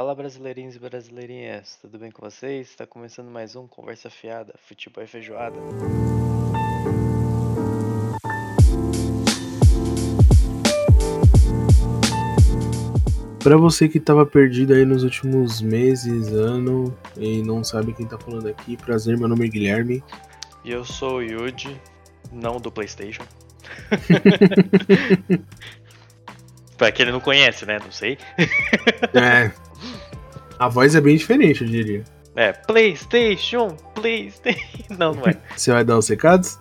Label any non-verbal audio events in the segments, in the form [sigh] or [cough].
Fala brasileirinhos e brasileirinhas, tudo bem com vocês? Está começando mais um Conversa Fiada, Futebol e Feijoada. Para você que estava perdido aí nos últimos meses, ano e não sabe quem tá falando aqui, prazer, meu nome é Guilherme. E eu sou o Yuji, não do PlayStation. [laughs] [laughs] pra quem não conhece, né? Não sei. é. [laughs] A voz é bem diferente, eu diria. É, PlayStation, PlayStation. [laughs] Não, não é. Você vai dar os recados?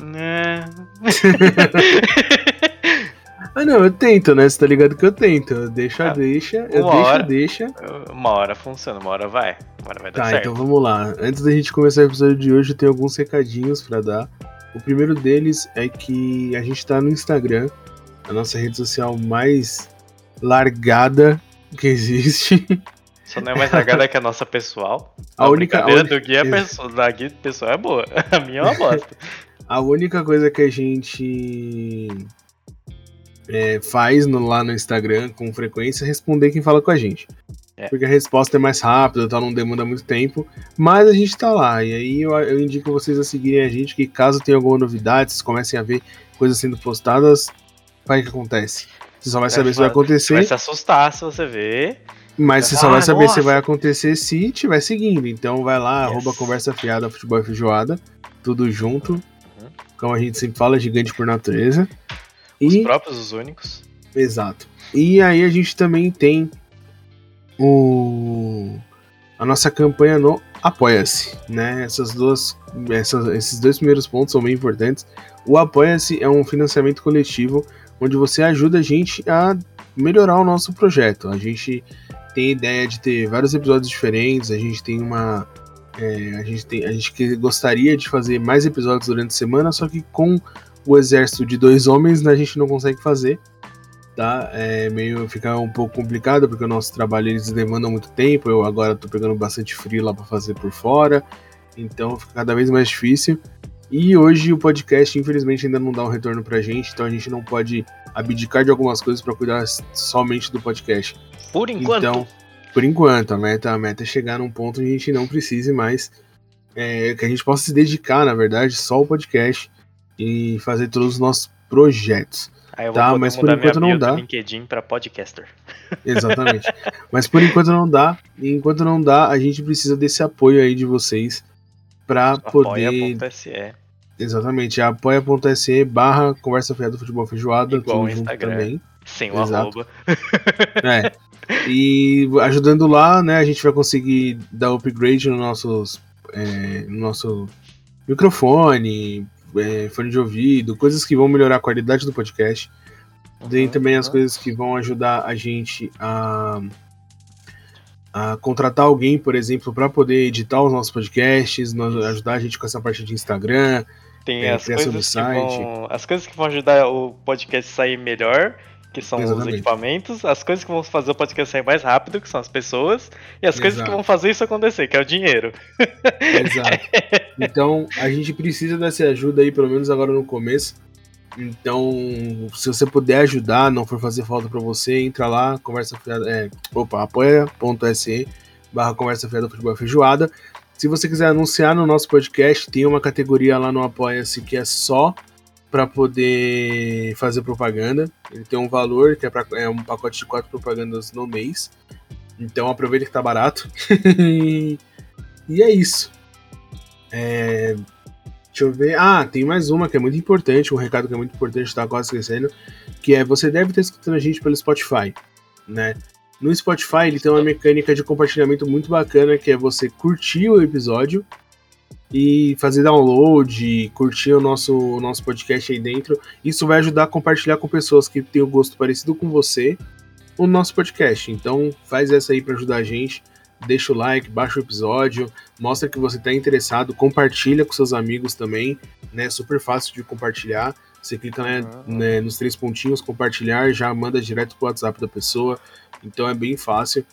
Né. [laughs] ah, não, eu tento, né? Você tá ligado que eu tento. Deixa, ah, deixa. Eu deixa, hora, deixa. Uma hora funciona, uma hora vai. Uma hora vai dar tá, certo. então vamos lá. Antes da gente começar o episódio de hoje, eu tenho alguns recadinhos para dar. O primeiro deles é que a gente tá no Instagram, a nossa rede social mais largada que existe. [laughs] Só não é mais largada que a nossa pessoal. A, a única a do guia é pessoal, da pessoal é boa. [laughs] A minha é uma bosta. a única coisa que a gente é, faz no, lá no Instagram com frequência é responder quem fala com a gente. É. Porque a resposta é mais rápida, tá, não demanda muito tempo. Mas a gente tá lá. E aí eu, eu indico vocês a seguirem a gente, que caso tenha alguma novidade, vocês comecem a ver coisas sendo postadas, vai que acontece. Você só vai saber se vai acontecer. Vai se assustar se você ver. Mas você só vai saber nossa. se vai acontecer se estiver seguindo. Então vai lá, yes. arroba conversa fiada, futebol e feijoada, tudo junto. Uhum. Como a gente sempre fala, gigante por natureza. Os e... próprios, os únicos. Exato. E aí a gente também tem o a nossa campanha no Apoia-se, né? Essas duas, essas, esses dois primeiros pontos são bem importantes. O Apoia-se é um financiamento coletivo onde você ajuda a gente a melhorar o nosso projeto. A gente tem a ideia de ter vários episódios diferentes, a gente tem uma. É, a, gente tem, a gente gostaria de fazer mais episódios durante a semana, só que com o exército de dois homens né, a gente não consegue fazer. Tá? É meio ficar um pouco complicado, porque o nosso trabalho eles demandam muito tempo. Eu agora tô pegando bastante frio lá para fazer por fora, então fica cada vez mais difícil. E hoje o podcast, infelizmente, ainda não dá um retorno pra gente, então a gente não pode abdicar de algumas coisas para cuidar somente do podcast. Por enquanto. Então, por enquanto, a meta, a meta é chegar num ponto onde a gente não precise mais. É, que a gente possa se dedicar, na verdade, só ao podcast e fazer todos os nossos projetos. Aí eu vou tá, mas por enquanto não dá. LinkedIn para podcaster. [laughs] Exatamente. mas por enquanto não dá. E enquanto não dá, a gente precisa desse apoio aí de vocês para poder. Apoia.se. Exatamente, apoia.se barra conversa fiada futebol feijoada. Igual o Instagram. Também. Sem o Exato. arroba. [laughs] É. E ajudando lá, né, a gente vai conseguir dar upgrade no, nossos, é, no nosso microfone, é, fone de ouvido, coisas que vão melhorar a qualidade do podcast. Uhum, Tem também uhum. as coisas que vão ajudar a gente a, a contratar alguém, por exemplo, para poder editar os nossos podcasts, ajudar a gente com essa parte de Instagram, tem é, as, coisas que vão, as coisas que vão ajudar o podcast a sair melhor que são Exatamente. os equipamentos, as coisas que vão fazer o podcast sair mais rápido, que são as pessoas, e as Exato. coisas que vão fazer isso acontecer, que é o dinheiro. [laughs] Exato. Então, a gente precisa dessa ajuda aí, pelo menos agora no começo. Então, se você puder ajudar, não for fazer falta para você, entra lá, conversa fiada, é, opa, apoia.se barra conversa fiada futebol feijoada. Se você quiser anunciar no nosso podcast, tem uma categoria lá no Apoia-se que é só para poder fazer propaganda. Ele tem um valor que é, pra, é um pacote de quatro propagandas no mês. Então aproveita que tá barato. [laughs] e é isso. É, deixa eu ver. Ah, tem mais uma que é muito importante, um recado que é muito importante, tá quase esquecendo, que é você deve estar escutando a gente pelo Spotify, né? No Spotify ele tem uma mecânica de compartilhamento muito bacana, que é você curtir o episódio e fazer download, curtir o nosso, o nosso podcast aí dentro. Isso vai ajudar a compartilhar com pessoas que têm o um gosto parecido com você o nosso podcast. Então faz essa aí para ajudar a gente. Deixa o like, baixa o episódio, mostra que você está interessado, compartilha com seus amigos também, né? Super fácil de compartilhar. Você clica né, uhum. né, nos três pontinhos, compartilhar, já manda direto pro WhatsApp da pessoa. Então é bem fácil.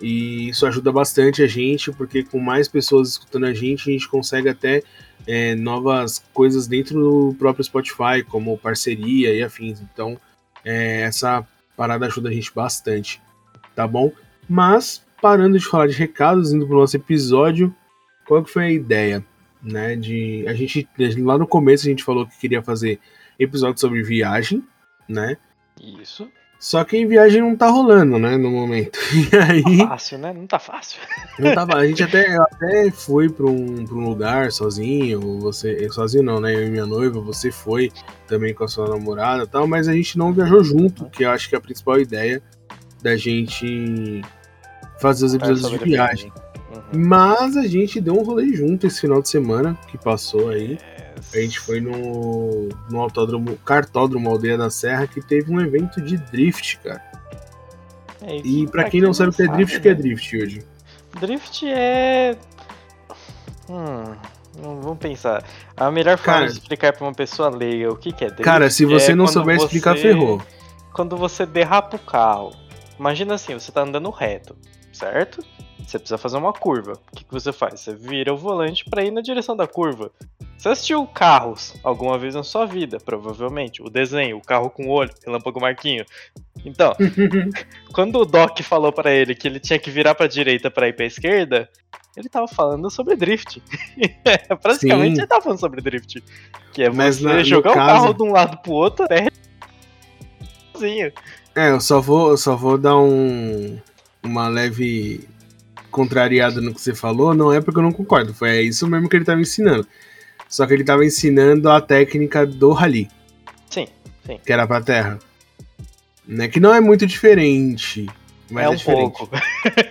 E isso ajuda bastante a gente, porque com mais pessoas escutando a gente, a gente consegue até é, novas coisas dentro do próprio Spotify, como parceria e afins. Então, é, essa parada ajuda a gente bastante, tá bom? Mas, parando de falar de recados, indo pro nosso episódio, qual que foi a ideia? Né, de a gente lá no começo a gente falou que queria fazer episódio sobre viagem, né? Isso. Só que em viagem não tá rolando, né, no momento. [laughs] E aí. Tá fácil, né? Não tá fácil. [laughs] Não tá A gente até, até foi pra um, pra um lugar sozinho. Você. Sozinho não, né? Eu e minha noiva, você foi também com a sua namorada e tal, mas a gente não viajou junto, que eu acho que é a principal ideia da gente fazer os episódios de viagem. Uhum. Mas a gente deu um rolê junto esse final de semana que passou aí. É a gente foi no, no autódromo, cartódromo Aldeia da Serra, que teve um evento de drift, cara. É, e para quem não sabe o que é drift, o né? que é drift hoje? Drift é. Hum, vamos pensar. A melhor forma cara, de explicar para uma pessoa leiga o que, que é drift. Cara, se você é não souber explicar, você... ferrou. Quando você derrapa o carro. Imagina assim, você tá andando reto, certo? Você precisa fazer uma curva. O que, que você faz? Você vira o volante para ir na direção da curva. Você assistiu Carros alguma vez na sua vida, provavelmente. O desenho, o carro com olho, Relâmpago Marquinho. Então, [laughs] quando o Doc falou para ele que ele tinha que virar para direita para ir para esquerda, ele tava falando sobre drift. [laughs] Praticamente Sim. ele tava falando sobre drift. Que é Mas você na, jogar o caso... carro de um lado pro outro até sozinho. É, eu só vou, eu só vou dar um uma leve contrariado no que você falou, não é porque eu não concordo, foi isso mesmo que ele estava ensinando. Só que ele estava ensinando a técnica do rally. Sim, sim. Que era pra terra. Né? Que não é muito diferente. Mas é, é um diferente. pouco.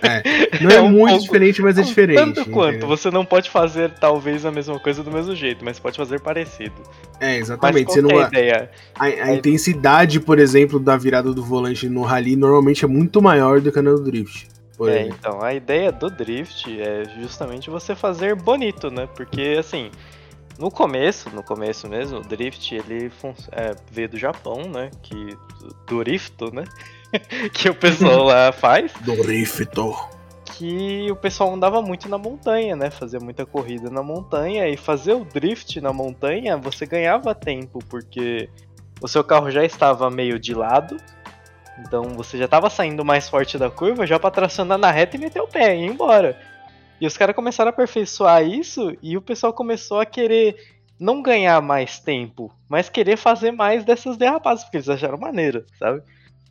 É. [laughs] Não é, é um muito pouco. diferente, mas é diferente. Tanto entendeu? quanto. Você não pode fazer talvez a mesma coisa do mesmo jeito, mas pode fazer parecido. É, exatamente. Você não... É a, ideia? A, a intensidade, por exemplo, da virada do volante no rally normalmente é muito maior do que no drift. É, então, a ideia do drift é justamente você fazer bonito, né? Porque, assim, no começo, no começo mesmo, o drift, ele é, veio do Japão, né? Que, do Rifto, né? [laughs] que o pessoal lá [laughs] faz. Do Rifto. Que o pessoal andava muito na montanha, né? Fazia muita corrida na montanha. E fazer o drift na montanha, você ganhava tempo, porque o seu carro já estava meio de lado, então você já tava saindo mais forte da curva já pra tracionar na reta e meter o pé e ir embora. E os caras começaram a aperfeiçoar isso e o pessoal começou a querer não ganhar mais tempo, mas querer fazer mais dessas derrapadas, porque eles acharam maneiro, sabe?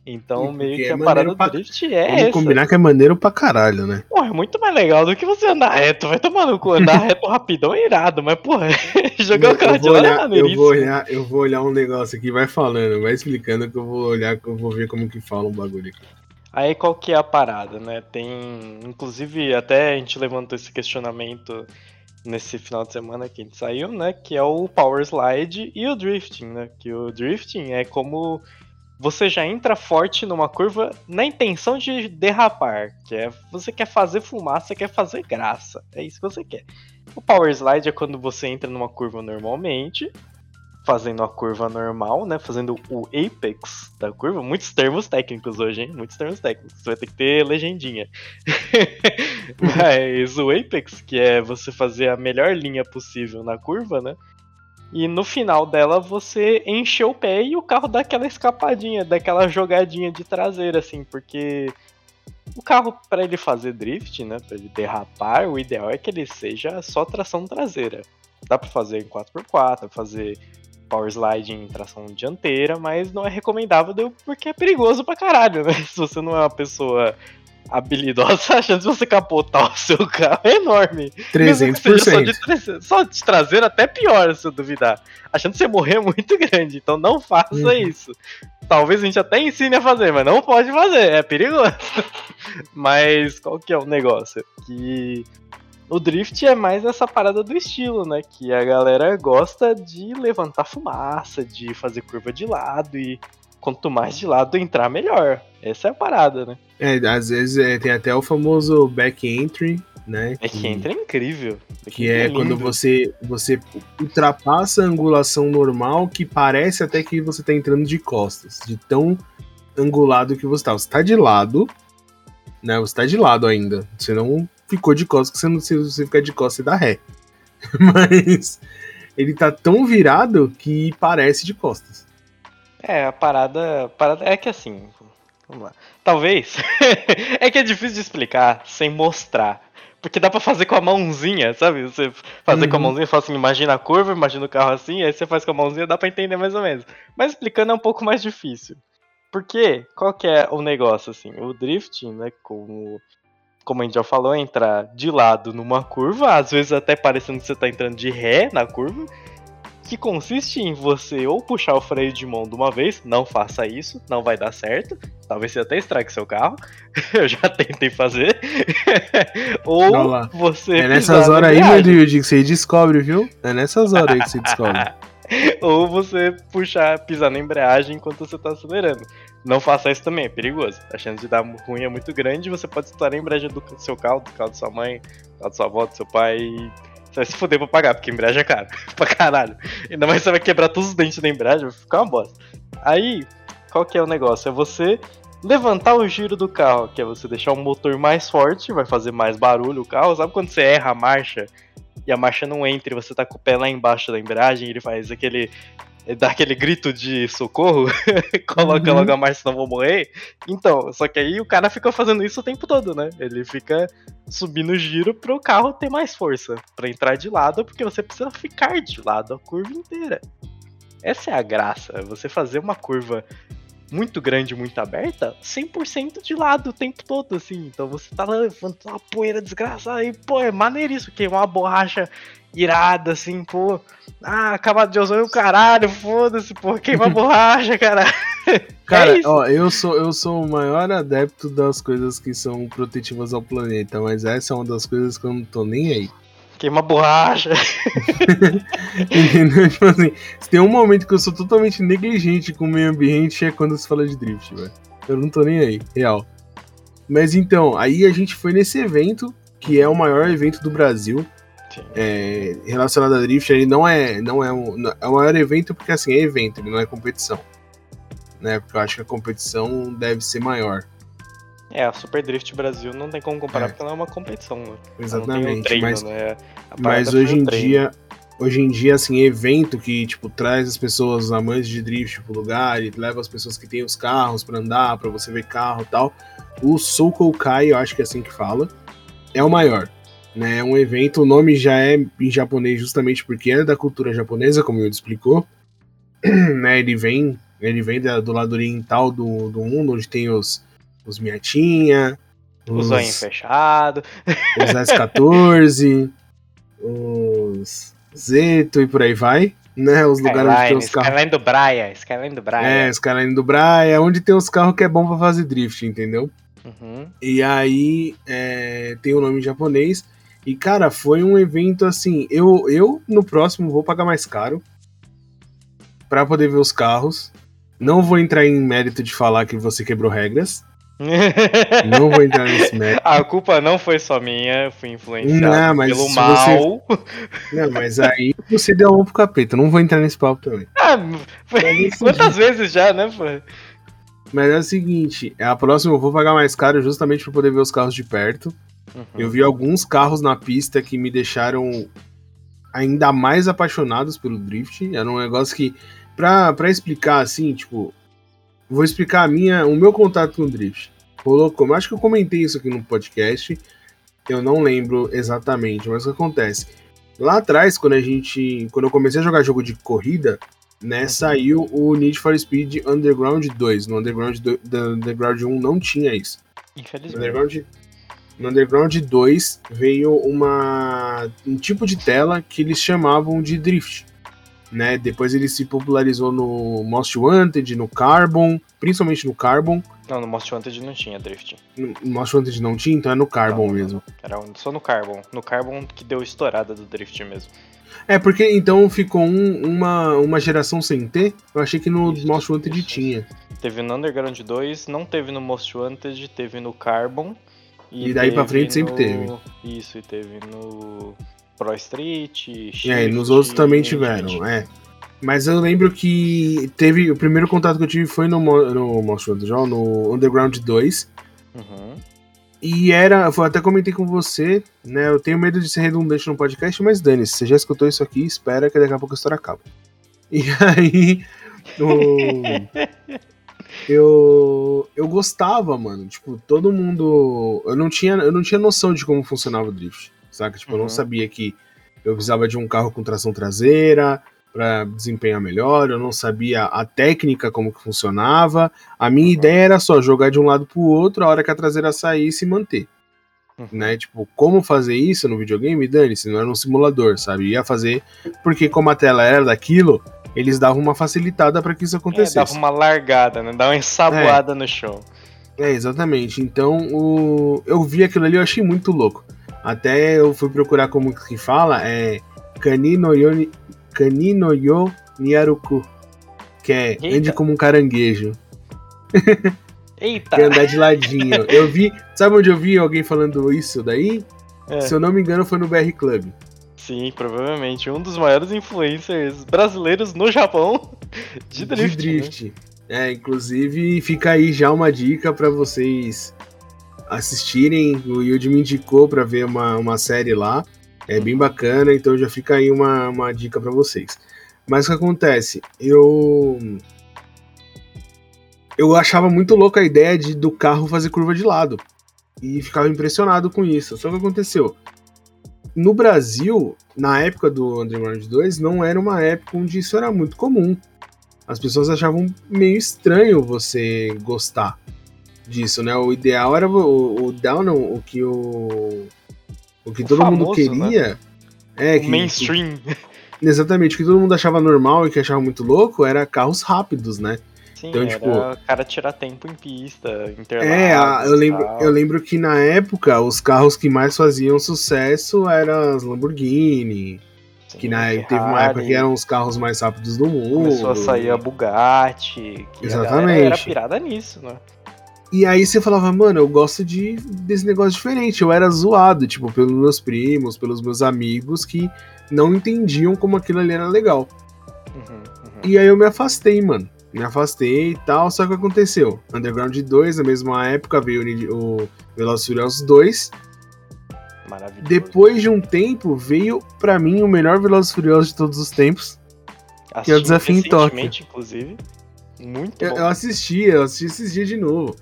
Então, meio que é a parada do drift é Vamos essa. combinar que é maneiro pra caralho, né? Pô, é muito mais legal do que você andar reto. Vai tomar no cu. Andar [laughs] reto rapidão é irado, mas, porra, [laughs] jogar o cara de lado é. Eu vou, olhar, eu vou olhar um negócio aqui, vai falando, vai explicando que eu vou olhar, que eu vou ver como que fala um bagulho aqui. Aí qual que é a parada, né? Tem. Inclusive, até a gente levantou esse questionamento nesse final de semana que a gente saiu, né? Que é o Power Slide e o Drifting, né? Que o Drifting é como você já entra forte numa curva na intenção de derrapar, que é você quer fazer fumaça, quer fazer graça, é isso que você quer. O power slide é quando você entra numa curva normalmente, fazendo a curva normal, né, fazendo o apex da curva, muitos termos técnicos hoje, hein? Muitos termos técnicos, você vai ter que ter legendinha. [laughs] Mas o apex, que é você fazer a melhor linha possível na curva, né? E no final dela você enche o pé e o carro dá aquela escapadinha, daquela jogadinha de traseira, assim, porque o carro, para ele fazer drift, né, para ele derrapar, o ideal é que ele seja só tração traseira. Dá para fazer em 4x4, fazer power slide em tração dianteira, mas não é recomendável porque é perigoso pra caralho, né? [laughs] Se você não é uma pessoa habilidosa, [laughs] a chance de você capotar o seu carro é enorme. 300%. Só de, só de traseiro até pior, se eu duvidar. A chance de você morrer é muito [laughs] grande, então não faça uhum. isso. Talvez a gente até ensine a fazer, mas não pode fazer, é perigoso. [laughs] mas qual que é o negócio? Que o drift é mais essa parada do estilo, né? Que a galera gosta de levantar fumaça, de fazer curva de lado e quanto mais de lado entrar, melhor. Essa é a parada, né? É, às vezes é, tem até o famoso back entry, né? Back que, entry é incrível. Back que é, é quando você, você ultrapassa a angulação normal que parece até que você tá entrando de costas, de tão angulado que você tá. Você tá de lado, né? Você tá de lado ainda. Você não ficou de costas, você não se você ficar de costas, você dá ré. [laughs] Mas ele tá tão virado que parece de costas. É, a parada, a parada é que assim, vamos lá. talvez. [laughs] é que é difícil de explicar sem mostrar. Porque dá pra fazer com a mãozinha, sabe? Você fazer uhum. com a uhum. mãozinha, fala assim, imagina a curva, imagina o carro assim, aí você faz com a mãozinha, dá pra entender mais ou menos. Mas explicando é um pouco mais difícil. Porque, qual que é o negócio, assim? O drifting, né, como, como a gente já falou, é entrar de lado numa curva, às vezes até parecendo que você tá entrando de ré na curva, que consiste em você ou puxar o freio de mão de uma vez, não faça isso, não vai dar certo. Talvez você até estrague seu carro. [laughs] Eu já tentei fazer. [laughs] ou você. É nessas horas aí, meu Deus, que você descobre, viu? É nessas horas aí que você descobre. [laughs] ou você puxar, pisar na embreagem enquanto você tá acelerando. Não faça isso também, é perigoso. A chance de dar ruim é muito grande. Você pode estourar a embreagem do seu carro, do carro da sua mãe, do carro da sua avó, do seu pai. Você vai se fuder pra pagar, porque embreagem é cara. [laughs] pra caralho. Ainda mais você vai quebrar todos os dentes da embreagem, vai ficar uma bosta. Aí, qual que é o negócio? É você levantar o giro do carro, que é você deixar o motor mais forte, vai fazer mais barulho o carro. Sabe quando você erra a marcha e a marcha não entra e você tá com o pé lá embaixo da embreagem, ele faz aquele dá aquele grito de socorro, [laughs] coloca uhum. logo a marcha, senão vou morrer. Então, só que aí o cara fica fazendo isso o tempo todo, né? Ele fica subindo o giro pro carro ter mais força, para entrar de lado, porque você precisa ficar de lado a curva inteira. Essa é a graça, é você fazer uma curva muito grande, muito aberta, 100% de lado o tempo todo, assim. Então você tá lá levantando uma poeira desgraçada e, pô, é maneiríssimo, queimar uma borracha irada, assim, pô. Ah, camada de ozônio, caralho, foda-se, pô, queima [laughs] borracha, caralho. Cara, é ó, eu sou, eu sou o maior adepto das coisas que são protetivas ao planeta, mas essa é uma das coisas que eu não tô nem aí. Queima borracha. [laughs] Entendeu? Tipo assim, se tem um momento que eu sou totalmente negligente com o meio ambiente é quando se fala de drift, velho. Eu não tô nem aí, real. Mas então, aí a gente foi nesse evento, que é o maior evento do Brasil é, relacionado a drift, ele não é, não é um, é o maior evento porque assim é evento, ele não é competição, né? Porque eu acho que a competição deve ser maior. É, a Super Drift Brasil não tem como comparar é. porque ela é uma competição, né? Exatamente, um treino, mas, né? mas hoje em dia, hoje em dia, assim, evento que, tipo, traz as pessoas amantes de drift pro lugar e leva as pessoas que têm os carros para andar, para você ver carro e tal, o Soul Kai, eu acho que é assim que fala, é o maior. Né, é um evento, o nome já é em japonês justamente porque é da cultura japonesa, como eu explicou. [clears throat] né, ele vem, ele vem da, do lado oriental do, do mundo, onde tem os, os Miatinha, os, zoinho fechado, [laughs] os S14, os Zeto e por aí vai. Né, os lugares onde tem os carros. Skyline do Braia, Skyline do Braia. É, Skyline do Braia, onde tem os carros que é bom pra fazer drift, entendeu? Uhum. E aí é, tem o nome em japonês. E, cara, foi um evento assim. Eu, eu no próximo vou pagar mais caro para poder ver os carros. Não vou entrar em mérito de falar que você quebrou regras. Não vou entrar nesse mérito. A culpa não foi só minha, fui influenciado não, pelo mal. Você... Não, mas aí você deu um pro capeta, não vou entrar nesse papo também. Ah, foi... [laughs] quantas vezes já, né, pô? Mas é o seguinte, a próxima eu vou pagar mais caro justamente para poder ver os carros de perto. Uhum. Eu vi alguns carros na pista que me deixaram ainda mais apaixonados pelo drift. Era um negócio que, pra, pra explicar assim, tipo, vou explicar a minha, o meu contato com o drift. Rolou como? Acho que eu comentei isso aqui no podcast. Eu não lembro exatamente, mas o que acontece? Lá atrás, quando a gente. Quando eu comecei a jogar jogo de corrida, né, uhum. saiu o Need for Speed Underground 2. No Underground, do, Underground 1 não tinha isso. Infelizmente. Underground, no Underground 2 veio uma, um tipo de tela que eles chamavam de drift. Né? Depois ele se popularizou no Most Wanted, no Carbon, principalmente no Carbon. Não, no Most Wanted não tinha drift. No Most Wanted não tinha, então é no Carbon não, mesmo. Era só no Carbon. No Carbon que deu estourada do drift mesmo. É, porque então ficou um, uma, uma geração sem ter. Eu achei que no isso, Most Wanted isso. tinha. Teve no Underground 2, não teve no Most Wanted, teve no Carbon. E, e daí pra frente no... sempre teve. Isso, e teve no Pro Street. Shift, é, e nos outros também tiveram, é. Mas eu lembro que teve. O primeiro contato que eu tive foi no, no Monster Hunter no Underground 2. Uhum. E era. Eu até comentei com você, né? Eu tenho medo de ser redundante no podcast, mas dane-se, você já escutou isso aqui, espera que daqui a pouco a história acaba. E aí. No... eu eu gostava, mano. Tipo, todo mundo. Eu não tinha, eu não tinha noção de como funcionava o drift. Saca? Tipo, uhum. eu não uhum. sabia que eu precisava de um carro com tração traseira para desempenhar melhor, eu não sabia a técnica como que funcionava. A minha uhum. ideia era só jogar de um lado pro outro, a hora que a traseira saísse e manter. Uhum. Né? Tipo, como fazer isso no videogame? Dane-se, não era um simulador, sabe? Ia fazer, porque como a tela era daquilo, eles davam uma facilitada para que isso acontecesse. É, dava uma largada, né? Dava uma ensaboada é. no show. É, exatamente. Então, o... eu vi aquilo ali, eu achei muito louco. Até eu fui procurar como que fala, é Kanino Yo, Kanino Yo Niaruku, que é Eita. ande como um caranguejo. [laughs] Eita! que é andar de ladinho. Eu vi, sabe onde eu vi alguém falando isso daí? É. Se eu não me engano, foi no BR Club. Sim, provavelmente. Um dos maiores influencers brasileiros no Japão de drift. De drift. Né? É, inclusive fica aí já uma dica para vocês assistirem. O Yuji me indicou para ver uma, uma série lá. É bem bacana, então já fica aí uma, uma dica para vocês. Mas o que acontece? Eu. Eu achava muito louca a ideia de, do carro fazer curva de lado. E ficava impressionado com isso. Só que aconteceu? No Brasil, na época do Underground 2, não era uma época onde isso era muito comum. As pessoas achavam meio estranho você gostar disso, né? O ideal era o, o não, o que o o que o todo famoso, mundo queria né? é que mainstream. Que, exatamente, o que todo mundo achava normal e que achava muito louco era carros rápidos, né? Sim, então, tipo, o cara tirar tempo em pista, É, eu lembro, eu lembro que na época os carros que mais faziam sucesso eram as Lamborghini, Sim, que na, teve uma época que eram os carros mais rápidos do mundo. Começou a sair a Bugatti, que Exatamente. era pirada nisso, né? E aí você falava, mano, eu gosto de desse negócio diferente. Eu era zoado, tipo, pelos meus primos, pelos meus amigos que não entendiam como aquilo ali era legal. Uhum, uhum. E aí eu me afastei, mano. Me afastei e tal, só que aconteceu. Underground 2, na mesma época, veio o Velozes Furiosos 2. Maravilhoso. Depois de um tempo, veio para mim o melhor Velozes Furiosos de todos os tempos. Assisti que é o Desafio em Tóquio. inclusive. Muito eu, bom. Eu assisti, eu assisti esses dias de novo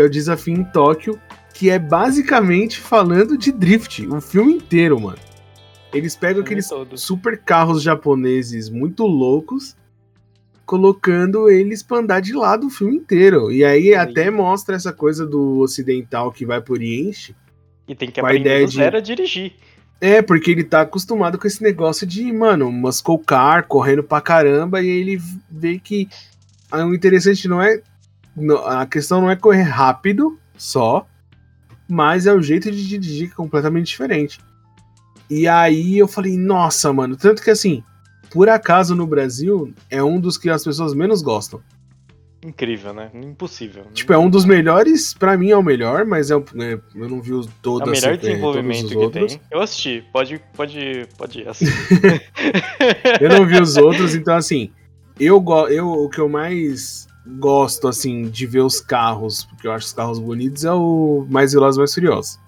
que é o Desafio em Tóquio, que é basicamente falando de drift, o filme inteiro, mano. Eles pegam aqueles todo. super carros japoneses muito loucos, colocando eles pra andar de lado o filme inteiro. E aí Sim. até mostra essa coisa do ocidental que vai por Oriente. E tem que aprender do zero de... a dirigir. É, porque ele tá acostumado com esse negócio de, mano, muscle car, correndo pra caramba, e ele vê que ah, o interessante não é a questão não é correr rápido só, mas é o jeito de dirigir que é completamente diferente. E aí eu falei, nossa, mano, tanto que assim, por acaso no Brasil é um dos que as pessoas menos gostam. Incrível, né? Impossível. Tipo, é um dos melhores, para mim é o melhor, mas é, é eu não vi os todos. É o melhor desenvolvimento que outros. tem. Eu assisti, pode, pode, pode assistir. [laughs] eu não vi os outros, então assim, eu, eu o que eu mais gosto, assim, de ver os carros, porque eu acho os carros bonitos, é o Mais Veloz Mais Furioso.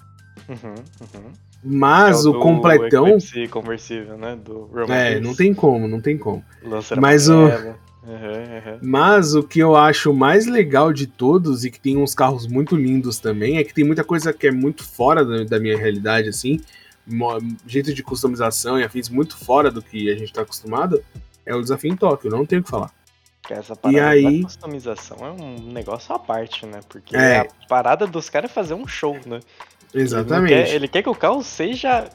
Uhum, uhum. Mas é o, o completão. conversível, né? Do é, não tem como, não tem como. Mas o. Uhum, uhum. Mas o que eu acho mais legal de todos e que tem uns carros muito lindos também é que tem muita coisa que é muito fora da, da minha realidade, assim, jeito de customização e afins muito fora do que a gente tá acostumado, é o desafio em Tóquio, não tenho o que falar. Porque essa parada e aí... da customização é um negócio à parte, né? Porque é. a parada dos caras é fazer um show, né? Exatamente. Ele quer, ele quer, que o carro seja.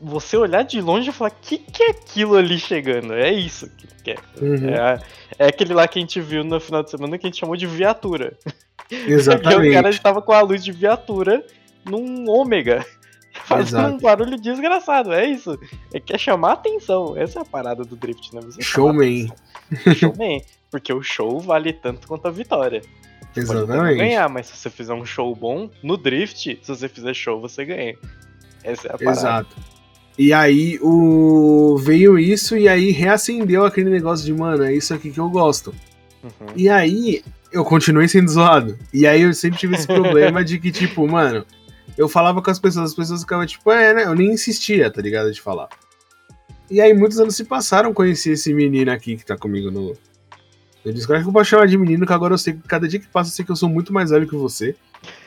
Você olhar de longe e falar: o que, que é aquilo ali chegando? É isso que ele quer. Uhum. É, é, aquele lá que a gente viu no final de semana que a gente chamou de viatura. [laughs] Exatamente. o cara estava com a luz de viatura num ômega. [laughs] Fazendo Exato. um barulho desgraçado, é isso. É quer chamar atenção. Essa é a parada do drift, né? Você Showman. Showman. Porque o show vale tanto quanto a vitória. Você Exatamente. ganhar, mas se você fizer um show bom, no drift, se você fizer show, você ganha. Essa é a parada. Exato. E aí o veio isso e aí reacendeu aquele negócio de, mano, é isso aqui que eu gosto. Uhum. E aí eu continuei sendo zoado. E aí eu sempre tive esse [laughs] problema de que, tipo, mano, eu falava com as pessoas, as pessoas ficavam tipo, é, né? Eu nem insistia, tá ligado? De falar. E aí muitos anos se passaram, conheci esse menino aqui que tá comigo no, Eu disse, cara, que eu posso chamar de menino, que agora eu sei que cada dia que passa eu sei que eu sou muito mais velho que você.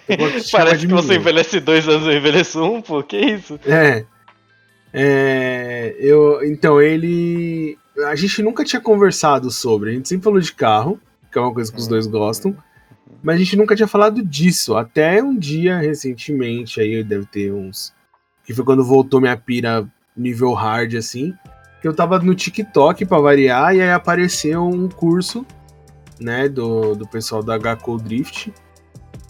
[laughs] Parece que você envelhece dois anos, eu envelheço um, pô, que isso? É. É. Eu, então, ele. A gente nunca tinha conversado sobre, a gente sempre falou de carro, que é uma coisa que os dois gostam. Mas a gente nunca tinha falado disso. Até um dia, recentemente, aí deve ter uns. Que foi quando voltou minha pira nível hard, assim. Que eu tava no TikTok pra variar, e aí apareceu um curso, né, do, do pessoal da HCO Drift.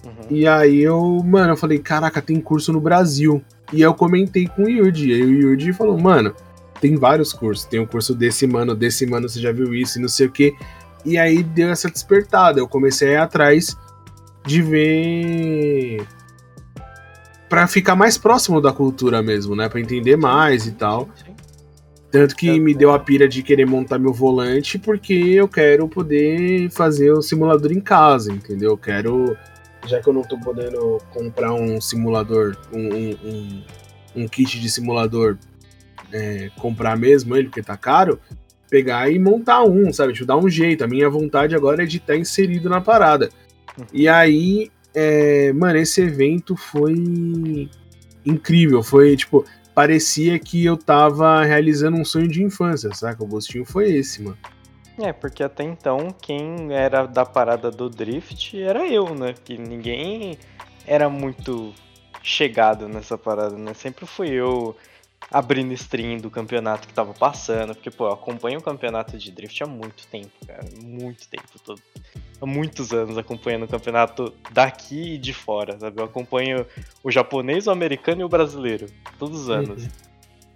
Uhum. E aí eu, mano, eu falei, caraca, tem curso no Brasil. E eu comentei com o Yurdi. E aí o Yurdi falou, mano, tem vários cursos. Tem o um curso desse mano, desse mano, você já viu isso e não sei o que. E aí deu essa despertada. Eu comecei a ir atrás de ver para ficar mais próximo da cultura mesmo, né, para entender mais e tal. Tanto que me deu a pira de querer montar meu volante porque eu quero poder fazer o simulador em casa, entendeu? Eu quero, já que eu não tô podendo comprar um simulador, um, um, um, kit de simulador, é, comprar mesmo ele porque tá caro, pegar e montar um, sabe? Tipo, dar um jeito. A minha vontade agora é de estar tá inserido na parada. E aí, é, mano, esse evento foi incrível. Foi tipo, parecia que eu tava realizando um sonho de infância, saca? O gostinho foi esse, mano. É, porque até então quem era da parada do drift era eu, né? Que ninguém era muito chegado nessa parada, né? Sempre fui eu abrindo stream do campeonato que tava passando, porque, pô, eu acompanho o campeonato de drift há muito tempo, cara, muito tempo, tô há muitos anos acompanhando o campeonato daqui e de fora, sabe? Eu acompanho o japonês, o americano e o brasileiro, todos os anos. Uhum.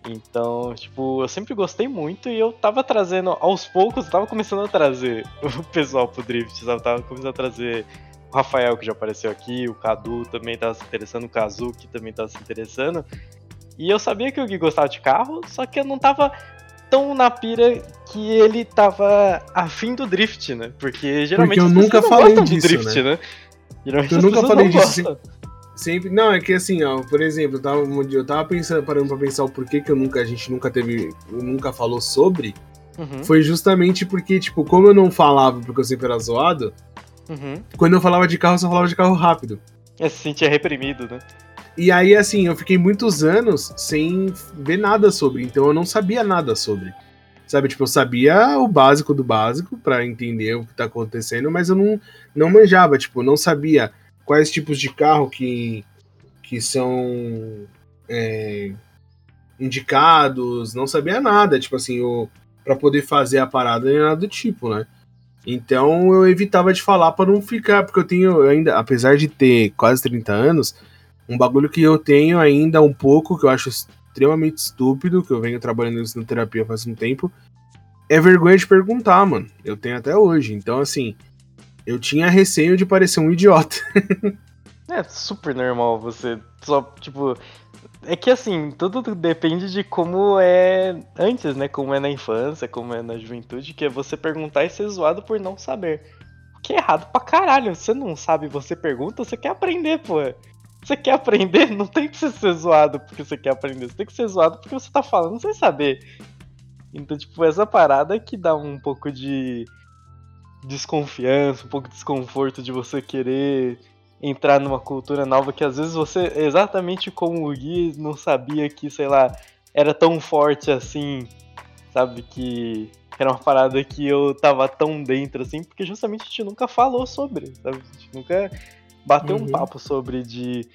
Então, tipo, eu sempre gostei muito e eu tava trazendo, aos poucos, eu tava começando a trazer [laughs] o pessoal pro drift, sabe? Eu tava começando a trazer o Rafael, que já apareceu aqui, o Cadu também tava se interessando, o Kazuki também tava se interessando. E eu sabia que o Gui gostava de carro, só que eu não tava tão na pira que ele tava afim do drift, né? Porque geralmente Porque eu nunca falei disso, drift, né? né? Geralmente eu nunca falei disso. Sempre, não, é que assim, ó, por exemplo, eu tava, eu tava pensando, parando pra pensar o porquê que eu nunca, a gente nunca teve, nunca falou sobre. Uhum. Foi justamente porque, tipo, como eu não falava porque eu sempre era zoado, uhum. quando eu falava de carro, eu só falava de carro rápido. É, se sentia reprimido, né? E aí, assim, eu fiquei muitos anos sem ver nada sobre, então eu não sabia nada sobre. Sabe, tipo, eu sabia o básico do básico para entender o que tá acontecendo, mas eu não, não manjava, tipo, não sabia quais tipos de carro que, que são é, indicados, não sabia nada, tipo assim, o, pra poder fazer a parada nem nada do tipo, né? Então eu evitava de falar para não ficar, porque eu tenho ainda, apesar de ter quase 30 anos, um bagulho que eu tenho ainda um pouco, que eu acho extremamente estúpido, que eu venho trabalhando isso na terapia faz um tempo, é vergonha de perguntar, mano. Eu tenho até hoje. Então, assim, eu tinha receio de parecer um idiota. [laughs] é super normal você só, tipo. É que assim, tudo depende de como é antes, né? Como é na infância, como é na juventude, que é você perguntar e ser zoado por não saber. O que é errado pra caralho. Você não sabe, você pergunta, você quer aprender, pô. Você quer aprender? Não tem que ser zoado porque você quer aprender. Você tem que ser zoado porque você tá falando sem saber. Então, tipo, essa parada que dá um pouco de desconfiança, um pouco de desconforto de você querer entrar numa cultura nova que às vezes você, exatamente como o Gui, não sabia que, sei lá, era tão forte assim, sabe? Que era uma parada que eu tava tão dentro assim, porque justamente a gente nunca falou sobre, sabe? A gente nunca bateu uhum. um papo sobre de.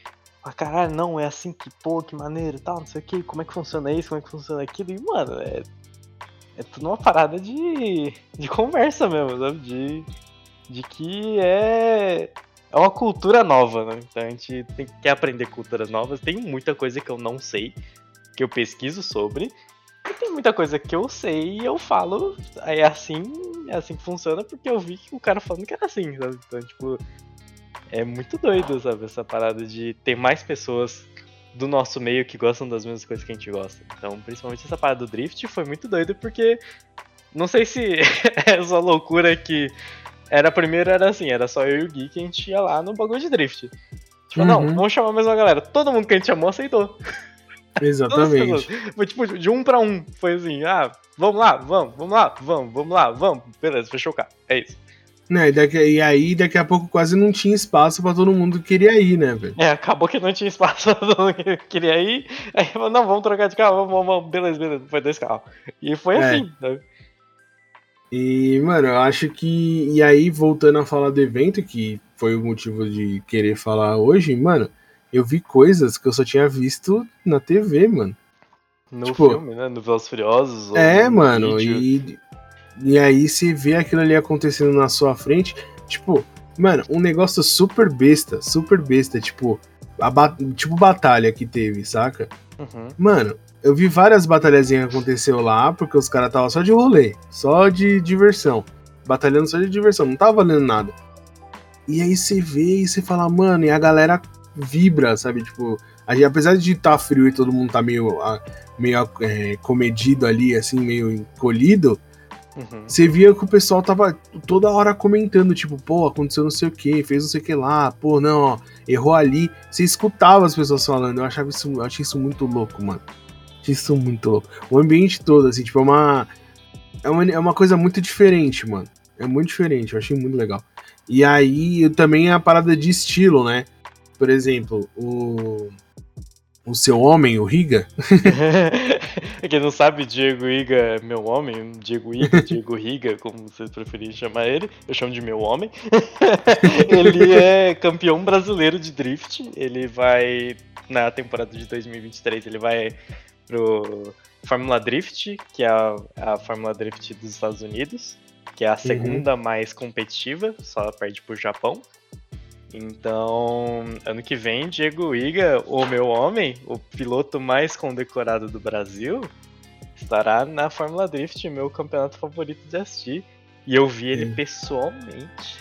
Ah, caralho, não, é assim que, pô, que maneiro tal, não sei o que, como é que funciona isso, como é que funciona aquilo, e, mano, é. É tudo uma parada de. de conversa mesmo, sabe? De. De que é. É uma cultura nova, né? Então a gente tem, quer aprender culturas novas. Tem muita coisa que eu não sei, que eu pesquiso sobre. E tem muita coisa que eu sei e eu falo, é assim, é assim que funciona, porque eu vi que o cara falando que era assim, sabe? Então, tipo, é muito doido, sabe? Essa parada de ter mais pessoas do nosso meio que gostam das mesmas coisas que a gente gosta. Então, principalmente essa parada do drift foi muito doido porque não sei se [laughs] é essa loucura que era primeiro era assim, era só eu e o Gui que a gente ia lá no bagulho de drift. Tipo, uhum. não, vamos chamar a mesma galera. Todo mundo que a gente chamou aceitou. Exatamente. Foi tipo de um pra um. Foi assim, ah, vamos lá, vamos, vamos lá, vamos, vamos lá, vamos. Beleza, fechou o carro. É isso. Né, e, daqui, e aí, daqui a pouco, quase não tinha espaço pra todo mundo que queria ir, né, velho? É, acabou que não tinha espaço [laughs] pra todo mundo que queria ir. Aí falou, não, vamos trocar de carro, vamos, vamos, beleza, beleza. Foi dois carros. E foi é. assim, né? E, mano, eu acho que. E aí, voltando a falar do evento, que foi o motivo de querer falar hoje, mano, eu vi coisas que eu só tinha visto na TV, mano. No tipo, filme, né? No Velozes Furiosos. É, mano, e, e aí você vê aquilo ali acontecendo na sua frente, tipo, mano, um negócio super besta, super besta, tipo, a ba tipo batalha que teve, saca? Uhum. Mano, eu vi várias batalhazinhas que aconteceu lá, porque os caras estavam só de rolê, só de diversão. Batalhando só de diversão, não tava valendo nada. E aí você vê e você fala, mano, e a galera vibra, sabe? Tipo, a, apesar de estar tá frio e todo mundo tá meio, meio é, comedido ali, assim, meio encolhido, uhum. você via que o pessoal tava toda hora comentando, tipo, pô, aconteceu não sei o que, fez não sei o que lá, pô, não, ó, errou ali. Você escutava as pessoas falando, eu achava isso, eu achei isso muito louco, mano. Isso muito louco. O ambiente todo, assim, tipo, é uma, é uma. É uma coisa muito diferente, mano. É muito diferente, eu achei muito legal. E aí também é a parada de estilo, né? Por exemplo, o. O seu homem, o Riga. [laughs] Quem não sabe, Diego Iga é meu homem, Diego Iga, [laughs] Diego Riga, como vocês preferirem chamar ele, eu chamo de meu homem. [laughs] ele é campeão brasileiro de drift, ele vai, na temporada de 2023, ele vai pro Fórmula Drift, que é a, a Fórmula Drift dos Estados Unidos, que é a uhum. segunda uhum. mais competitiva, só perde pro Japão. Então, ano que vem, Diego Iga, o meu homem, o piloto mais condecorado do Brasil, estará na Fórmula Drift, meu campeonato favorito de assistir. E eu vi ele é. pessoalmente.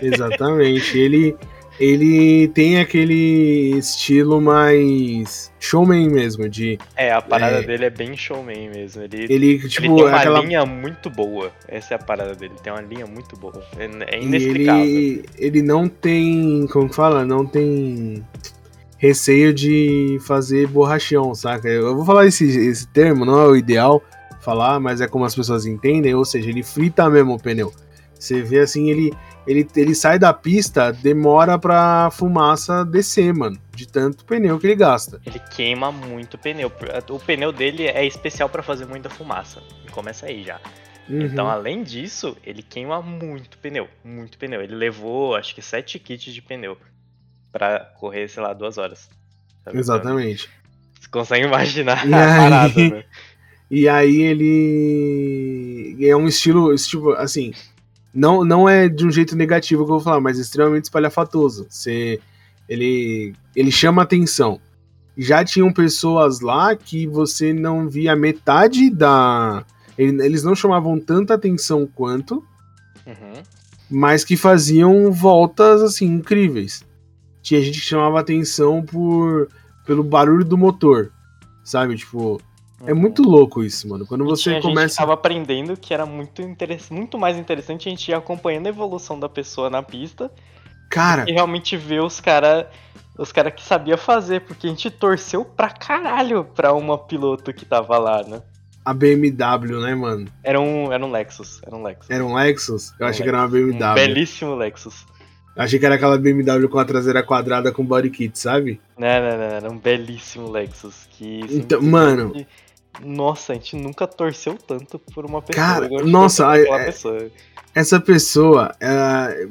Exatamente. Ele, ele tem aquele estilo mais showman mesmo, de... É, a parada é, dele é bem showman mesmo. Ele, ele, tipo, ele tem uma aquela... linha muito boa. Essa é a parada dele, tem uma linha muito boa. É, é inexplicável. Ele, ele não tem, como fala, não tem receio de fazer borrachão, saca? Eu vou falar esse, esse termo, não é o ideal falar, mas é como as pessoas entendem, ou seja, ele frita mesmo o pneu. Você vê assim, ele, ele, ele sai da pista, demora pra fumaça descer, mano. De tanto pneu que ele gasta. Ele queima muito pneu. O pneu dele é especial para fazer muita fumaça. Começa aí já. Uhum. Então, além disso, ele queima muito pneu. Muito pneu. Ele levou, acho que, sete kits de pneu para correr, sei lá, duas horas. Sabe? Exatamente. Então, você consegue imaginar e a aí, parada, né? E aí ele. É um estilo, tipo, assim, não, não é de um jeito negativo que eu vou falar, mas extremamente espalhafatoso. Você, ele, ele chama atenção. Já tinham pessoas lá que você não via metade da. Eles não chamavam tanta atenção quanto, uhum. mas que faziam voltas assim incríveis. Tinha gente que chamava atenção por pelo barulho do motor, sabe? Tipo, é muito louco isso, mano. Quando você e começa. A gente tava aprendendo que era muito, interess... muito mais interessante a gente ir acompanhando a evolução da pessoa na pista. Cara. E realmente ver os caras. Os caras que sabia fazer, porque a gente torceu pra caralho pra uma piloto que tava lá, né? A BMW, né, mano? Era um, era um Lexus. Era um Lexus. Era um Lexus? Eu um achei Lexus. que era uma BMW. Um belíssimo Lexus. Achei que era aquela BMW com a traseira quadrada com body kit, sabe? Não, não, não, era um belíssimo Lexus. Que então, mano, nossa, a gente nunca torceu tanto por uma pessoa. Cara, nossa, a, é, pessoa. essa pessoa é,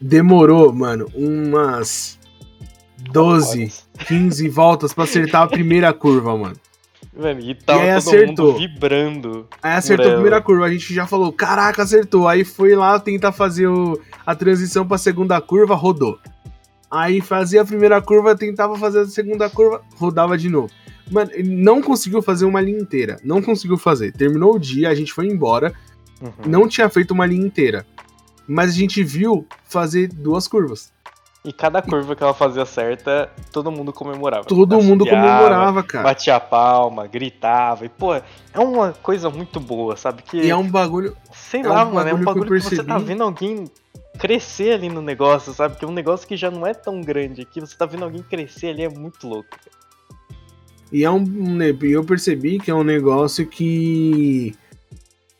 demorou, mano, umas 12, 15 voltas para acertar a primeira [laughs] curva, mano. Mano, e tava e aí todo acertou. mundo vibrando. Aí acertou a primeira curva, a gente já falou, caraca, acertou. Aí foi lá tentar fazer o, a transição pra segunda curva, rodou. Aí fazia a primeira curva, tentava fazer a segunda curva, rodava de novo. Mano, ele não conseguiu fazer uma linha inteira. Não conseguiu fazer. Terminou o dia, a gente foi embora. Uhum. Não tinha feito uma linha inteira. Mas a gente viu fazer duas curvas. E cada curva que ela fazia certa, todo mundo comemorava. Todo mundo comemorava, cara. Batia a palma, gritava. E, pô, é uma coisa muito boa, sabe? Que, e é um bagulho. Sei é lá, um mano. É um bagulho que, que você tá vendo alguém crescer ali no negócio, sabe? Que é um negócio que já não é tão grande aqui. Você tá vendo alguém crescer ali, é muito louco. Cara. E é um eu percebi que é um negócio que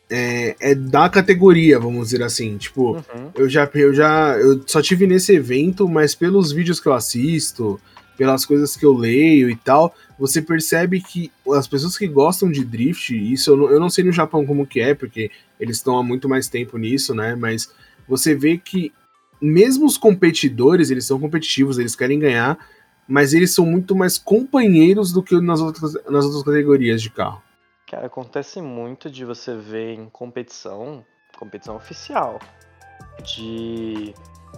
é, é, da categoria, vamos dizer assim. Tipo, uhum. eu já eu já eu só tive nesse evento, mas pelos vídeos que eu assisto, pelas coisas que eu leio e tal, você percebe que as pessoas que gostam de drift, isso eu não, eu não sei no Japão como que é, porque eles estão há muito mais tempo nisso, né? Mas você vê que mesmo os competidores, eles são competitivos, eles querem ganhar, mas eles são muito mais companheiros do que nas outras, nas outras categorias de carro. Cara, acontece muito de você ver em competição, competição oficial, de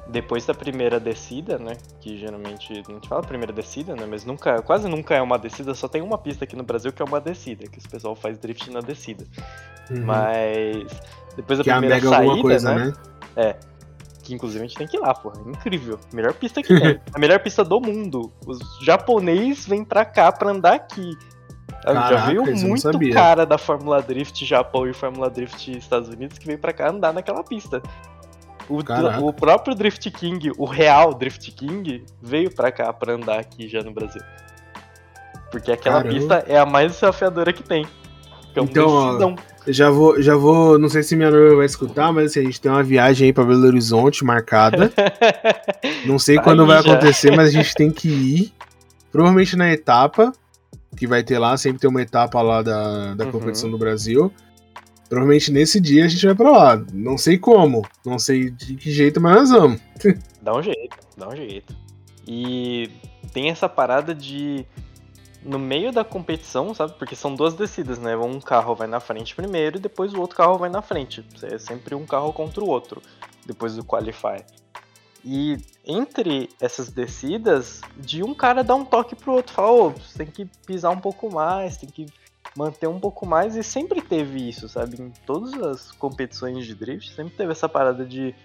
depois da primeira descida, né? Que geralmente a gente fala primeira descida, né? Mas nunca, quase nunca é uma descida, só tem uma pista aqui no Brasil que é uma descida, que o pessoal faz drift na descida. Uhum. Mas depois da que primeira saída, coisa, né? né? É que inclusive a gente tem que ir lá, porra. É incrível. Melhor pista que tem. [laughs] a melhor pista do mundo. Os japoneses vêm pra cá pra andar aqui. Caraca, já veio muito cara da Fórmula Drift Japão e Fórmula Drift Estados Unidos que veio pra cá andar naquela pista. O, o, próprio Drift King, o real Drift King, veio pra cá pra andar aqui já no Brasil. Porque aquela Caramba. pista é a mais desafiadora que tem. Então, então ó, já vou, já vou, não sei se minha noiva vai escutar, mas assim, a gente tem uma viagem aí para Belo Horizonte marcada. [laughs] não sei tá quando vai já. acontecer, mas a gente tem que ir. Provavelmente na etapa que vai ter lá, sempre tem uma etapa lá da, da uhum. competição do Brasil. Provavelmente nesse dia a gente vai pra lá. Não sei como, não sei de que jeito, mas nós vamos. [laughs] dá um jeito, dá um jeito. E tem essa parada de no meio da competição, sabe? Porque são duas descidas, né? Um carro vai na frente primeiro e depois o outro carro vai na frente. É sempre um carro contra o outro, depois do qualify. E entre essas descidas, de um cara dá um toque pro outro, fala, ô, você tem que pisar um pouco mais, tem que manter um pouco mais, e sempre teve isso, sabe? Em todas as competições de drift, sempre teve essa parada de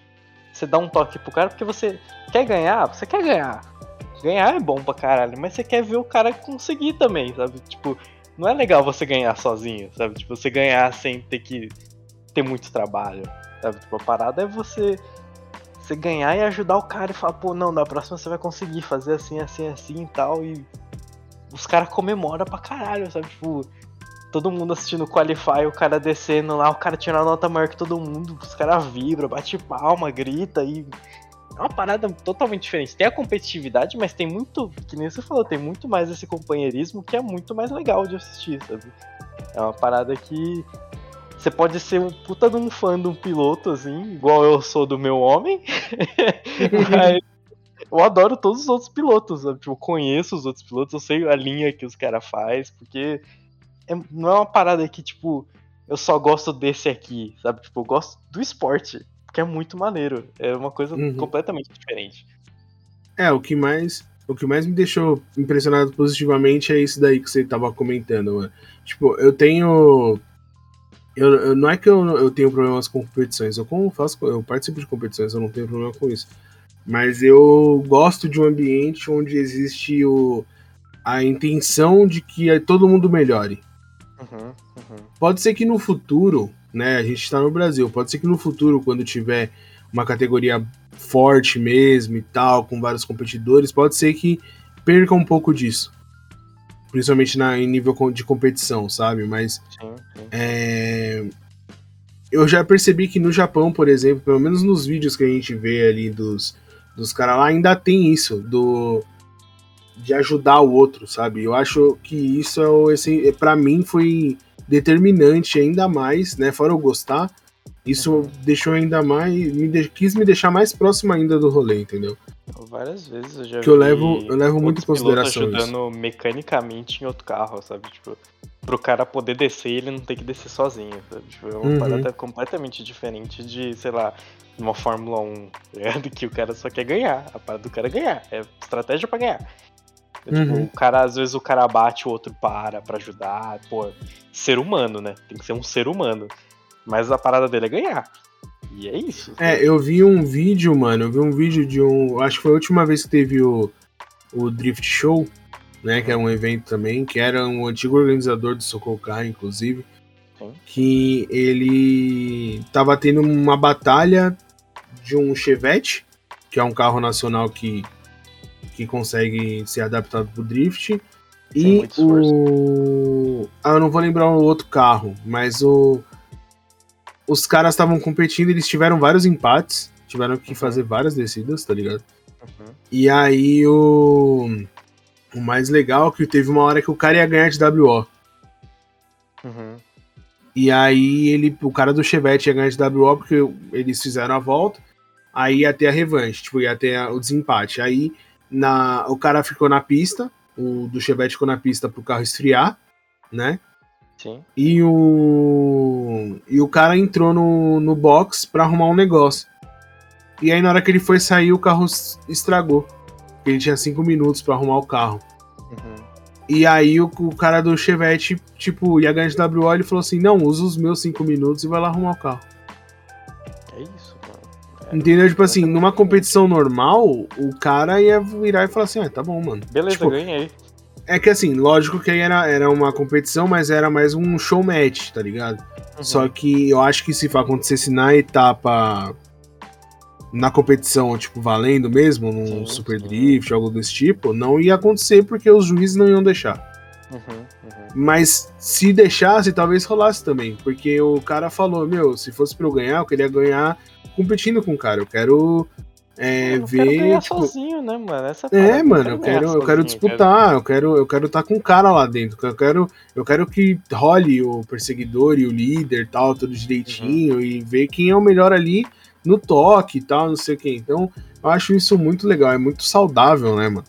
você dar um toque pro cara, porque você quer ganhar, você quer ganhar ganhar é bom pra caralho, mas você quer ver o cara conseguir também, sabe? Tipo, não é legal você ganhar sozinho, sabe? Tipo, você ganhar sem ter que ter muito trabalho, sabe? Tipo, a parada é você você ganhar e ajudar o cara e falar, pô, não, na próxima você vai conseguir fazer assim, assim, assim e tal, e os caras comemoram pra caralho, sabe? Tipo, todo mundo assistindo o Qualify, o cara descendo lá, o cara tirando a nota maior que todo mundo, os caras vibram, bate palma, grita e é uma parada totalmente diferente. Tem a competitividade, mas tem muito, que nem você falou, tem muito mais esse companheirismo que é muito mais legal de assistir, sabe? É uma parada que você pode ser um puta de um fã de um piloto, assim, igual eu sou do meu homem. [laughs] mas eu adoro todos os outros pilotos, sabe? Tipo, eu conheço os outros pilotos, eu sei a linha que os caras faz, porque é, não é uma parada que, tipo, eu só gosto desse aqui, sabe? Tipo, eu gosto do esporte que é muito maneiro. É uma coisa uhum. completamente diferente. É, o que mais. O que mais me deixou impressionado positivamente é isso daí que você tava comentando, mano. Tipo, eu tenho. Eu, eu, não é que eu, eu tenho problemas com competições, eu como faço, eu participo de competições, eu não tenho problema com isso. Mas eu gosto de um ambiente onde existe o, a intenção de que todo mundo melhore. Uhum, uhum. Pode ser que no futuro né? A gente está no Brasil. Pode ser que no futuro, quando tiver uma categoria forte mesmo e tal, com vários competidores, pode ser que perca um pouco disso. Principalmente na, em nível de competição, sabe? Mas sim, sim. É... eu já percebi que no Japão, por exemplo, pelo menos nos vídeos que a gente vê ali dos, dos caras lá, ainda tem isso, do de ajudar o outro, sabe? Eu acho que isso é o assim, para mim foi determinante ainda mais, né? Fora eu gostar, isso uhum. deixou ainda mais. Me de, quis me deixar mais próximo ainda do rolê, entendeu? Várias vezes eu já que eu levo, eu levo muito em consideração ajudando isso. mecanicamente em outro carro, sabe? Tipo, pro cara poder descer ele não tem que descer sozinho, sabe? Tipo, é uma uhum. parada completamente diferente de, sei lá, uma Fórmula 1, [laughs] tá que o cara só quer ganhar. A parada do cara é ganhar, é estratégia para ganhar. É, tipo, uhum. o cara, às vezes o cara bate, o outro para pra ajudar. Pô, ser humano, né? Tem que ser um ser humano. Mas a parada dele é ganhar. E é isso. É, eu vi um vídeo, mano. Eu vi um vídeo de um. Acho que foi a última vez que teve o, o Drift Show, né? Que é um evento também, que era um antigo organizador do Socorro Car, inclusive. Sim. Que ele tava tendo uma batalha de um Chevette, que é um carro nacional que que consegue ser adaptado pro drift, E o. Ah, eu não vou lembrar o outro carro, mas o. Os caras estavam competindo, eles tiveram vários empates, tiveram que fazer várias descidas, tá ligado? Uhum. E aí o. O mais legal é que teve uma hora que o cara ia ganhar de WO. Uhum. E aí ele, o cara do Chevette ia ganhar de WO porque eles fizeram a volta. Aí ia ter a revanche, tipo, ia ter o desempate. Aí na, o cara ficou na pista, o do Chevette ficou na pista pro carro esfriar, né? Sim. E o. E o cara entrou no, no box pra arrumar um negócio. E aí, na hora que ele foi sair, o carro estragou. Ele tinha cinco minutos para arrumar o carro. Uhum. E aí, o, o, cara do Chevette, tipo, ia ganhar de WO, ele falou assim: Não, usa os meus cinco minutos e vai lá arrumar o carro. É isso, mano. É, Entendeu? Tipo assim, numa competição normal, o cara ia virar e falar assim: Ah, tá bom, mano. Beleza, tipo, ganhei. É que assim, lógico que aí era, era uma competição, mas era mais um show match, tá ligado? Uhum. Só que eu acho que se acontecesse na etapa na competição, tipo, valendo mesmo, num sim, Super sim. Drift, algo desse tipo, não ia acontecer porque os juízes não iam deixar. Uhum, uhum. Mas se deixasse, talvez rolasse também. Porque o cara falou, meu, se fosse pra eu ganhar, eu queria ganhar competindo com o cara. Eu quero é, eu ver. Quero tipo... sozinho, né, mano? Essa é, mano, eu quero, eu quero disputar, eu quero eu quero estar tá com o cara lá dentro. Eu quero, eu quero que role o perseguidor e o líder tal, tudo direitinho, uhum. e ver quem é o melhor ali no toque e tal, não sei o que. Então, eu acho isso muito legal, é muito saudável, né, mano?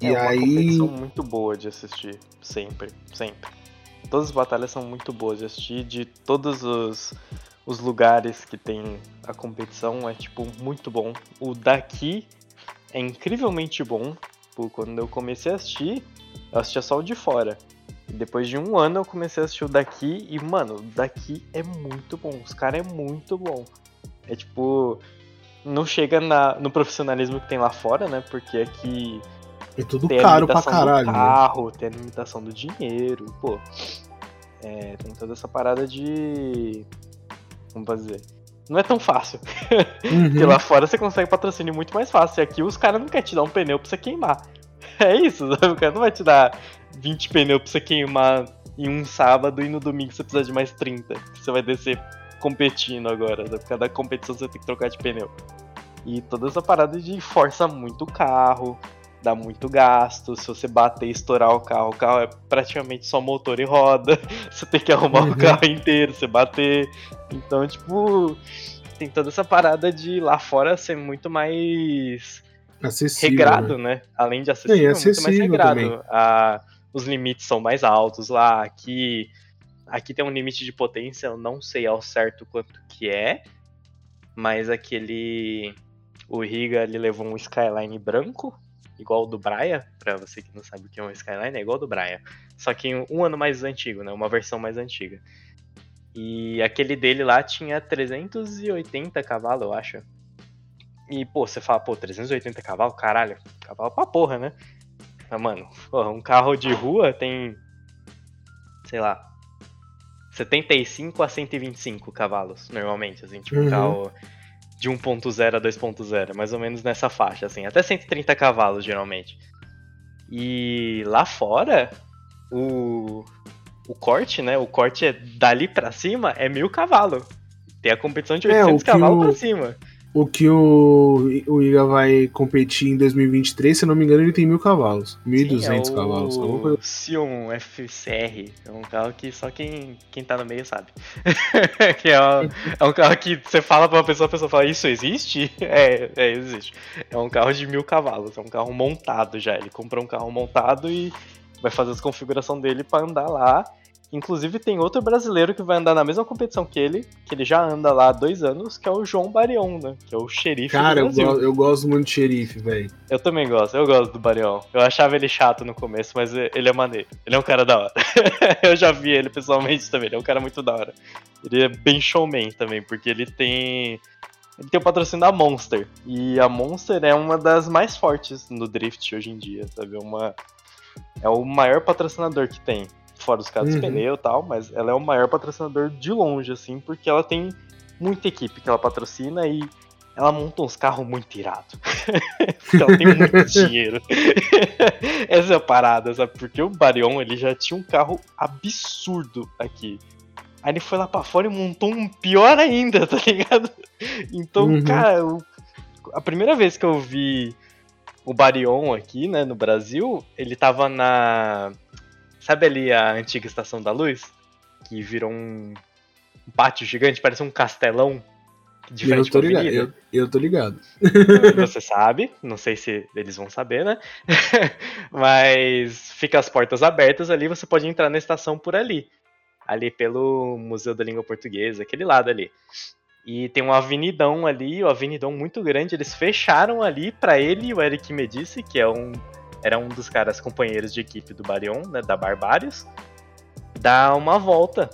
É e uma aí... competição muito boa de assistir, sempre, sempre. Todas as batalhas são muito boas de assistir, de todos os, os lugares que tem a competição, é, tipo, muito bom. O daqui é incrivelmente bom, quando eu comecei a assistir, eu assistia só o de fora. E depois de um ano eu comecei a assistir o daqui e, mano, o daqui é muito bom. Os caras é muito bom. É tipo. Não chega na, no profissionalismo que tem lá fora, né? Porque aqui. É tudo caro pra caralho. Do né? carro, né? tem a limitação do dinheiro, pô. É, tem toda essa parada de. Como dizer? Não é tão fácil. Uhum. Porque lá fora você consegue patrocínio muito mais fácil. E aqui os caras não querem te dar um pneu pra você queimar. [laughs] É isso, sabe? o cara não vai te dar 20 pneus pra você queimar em um sábado e no domingo você precisa de mais 30. Você vai descer competindo agora. Né? Cada competição você tem que trocar de pneu. E toda essa parada de força muito o carro, dá muito gasto. Se você bater e estourar o carro, o carro é praticamente só motor e roda. [laughs] Você tem que arrumar uhum. o carro inteiro, você bater. Então, tipo, tem toda essa parada de lá fora ser muito mais acessível, regrado, né? né? Além de acessível, Sim, muito mais regrado. A, os limites são mais altos lá. Aqui Aqui tem um limite de potência, eu não sei ao certo quanto que é, mas aquele o Riga ele levou um Skyline branco, igual o do Braia, para você que não sabe o que é um Skyline, é igual do Braia, só que um ano mais antigo, né, uma versão mais antiga. E aquele dele lá tinha 380 cavalos, eu acho. E, pô, você fala, pô, 380 cavalos? Caralho, cavalo pra porra, né? Mas, mano, porra, um carro de rua tem, sei lá, 75 a 125 cavalos, normalmente, assim, tipo uhum. um carro de 1.0 a 2.0, mais ou menos nessa faixa, assim, até 130 cavalos, geralmente. E lá fora, o, o corte, né, o corte é dali pra cima é mil cavalos. Tem a competição de 800 é, cavalos o... pra cima o que o, o Iga vai competir em 2023, se não me engano, ele tem mil cavalos. 1.200 é cavalos. O Sion FCR. É um carro que só quem, quem tá no meio sabe. [laughs] que é, um, é um carro que você fala pra uma pessoa, a pessoa fala, isso existe? [laughs] É, é, existe. É um carro de mil cavalos. É um carro montado já. Ele comprou um carro montado e vai fazer as configurações dele para andar lá. Inclusive tem outro brasileiro que vai andar na mesma competição que ele, que ele já anda lá há dois anos, que é o João Barion, né? Que é o xerife Cara, do Brasil. Eu, eu gosto muito de xerife, velho. Eu também gosto, eu gosto do Barion. Eu achava ele chato no começo, mas ele é maneiro. Ele é um cara da hora. [laughs] eu já vi ele pessoalmente também, ele é um cara muito da hora. Ele é bem showman também, porque ele tem... Ele tem o patrocínio da Monster. E a Monster é uma das mais fortes no Drift hoje em dia, sabe? É uma... É o maior patrocinador que tem fora os caras uhum. pneu e tal, mas ela é o maior patrocinador de longe, assim, porque ela tem muita equipe que ela patrocina e ela monta uns carros muito irados. [laughs] Porque ela tem muito [laughs] dinheiro. [laughs] Essa é a parada, sabe? Porque o Barion, ele já tinha um carro absurdo aqui. Aí ele foi lá pra fora e montou um pior ainda, tá ligado? Então, uhum. cara, a primeira vez que eu vi o Barion aqui, né, no Brasil, ele tava na. Sabe ali a antiga Estação da Luz? Que virou um, um pátio gigante, parece um castelão de frente eu tô ligado, eu, eu, tô ligado. [laughs] Você sabe, não sei se eles vão saber, né? [laughs] Mas fica as portas abertas ali, você pode entrar na estação por ali. Ali pelo Museu da Língua Portuguesa, aquele lado ali. E tem um avenidão ali, um avenidão muito grande. Eles fecharam ali para ele o Eric Medici, que é um, era um dos caras companheiros de equipe do Barion, né, da Barbários, dar uma volta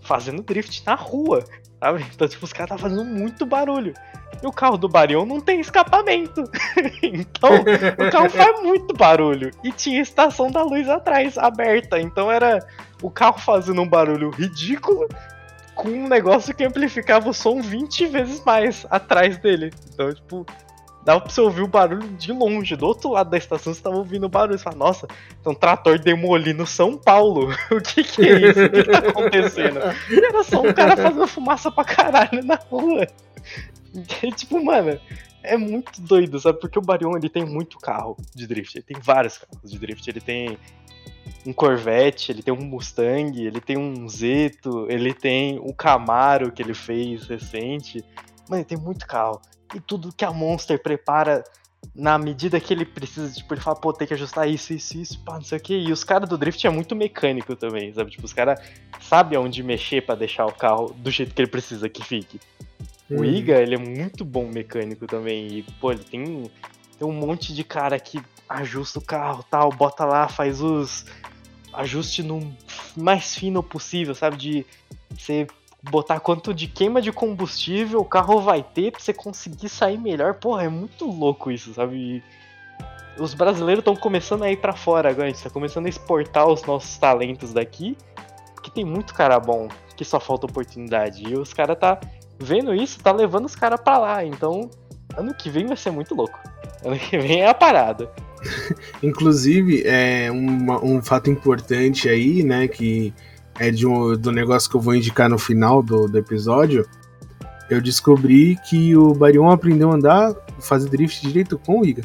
fazendo drift na rua. Sabe? Então, tipo, os caras estavam fazendo muito barulho. E o carro do Barion não tem escapamento. [laughs] então, o carro faz muito barulho. E tinha estação da luz atrás, aberta. Então era o carro fazendo um barulho ridículo com um negócio que amplificava o som 20 vezes mais atrás dele. Então, tipo, dava pra você ouvir o barulho de longe. Do outro lado da estação você tava ouvindo o barulho. Você fala, nossa, tem um trator demolindo São Paulo. [laughs] o que que é isso? O que tá acontecendo? E era só um cara fazendo fumaça pra caralho na rua. E, tipo, mano, é muito doido, sabe? Porque o Barion, ele tem muito carro de drift. Ele tem vários carros de drift. Ele tem um Corvette, ele tem um Mustang, ele tem um Zeto, ele tem o Camaro que ele fez recente. Mano, ele tem muito carro. E tudo que a Monster prepara na medida que ele precisa, tipo, ele fala, pô, tem que ajustar isso, isso, isso, pá, não sei o que. E os caras do Drift é muito mecânico também, sabe? Tipo, os caras sabem onde mexer para deixar o carro do jeito que ele precisa que fique. O uhum. Iga, ele é muito bom mecânico também. E, pô, ele tem, tem um monte de cara que ajusta o carro tal, bota lá, faz os ajustes no mais fino possível, sabe? De você botar quanto de queima de combustível o carro vai ter pra você conseguir sair melhor. Porra, é muito louco isso, sabe? E os brasileiros estão começando a ir para fora agora, a gente tá começando a exportar os nossos talentos daqui, que tem muito cara bom, que só falta oportunidade. E os caras tá vendo isso, tá levando os caras para lá. Então, ano que vem vai ser muito louco. Ano que vem é a parada. [laughs] Inclusive, é um fato importante aí, né, que é de um, do negócio que eu vou indicar no final do, do episódio, eu descobri que o Barion aprendeu a andar, fazer drift direito com o Iga.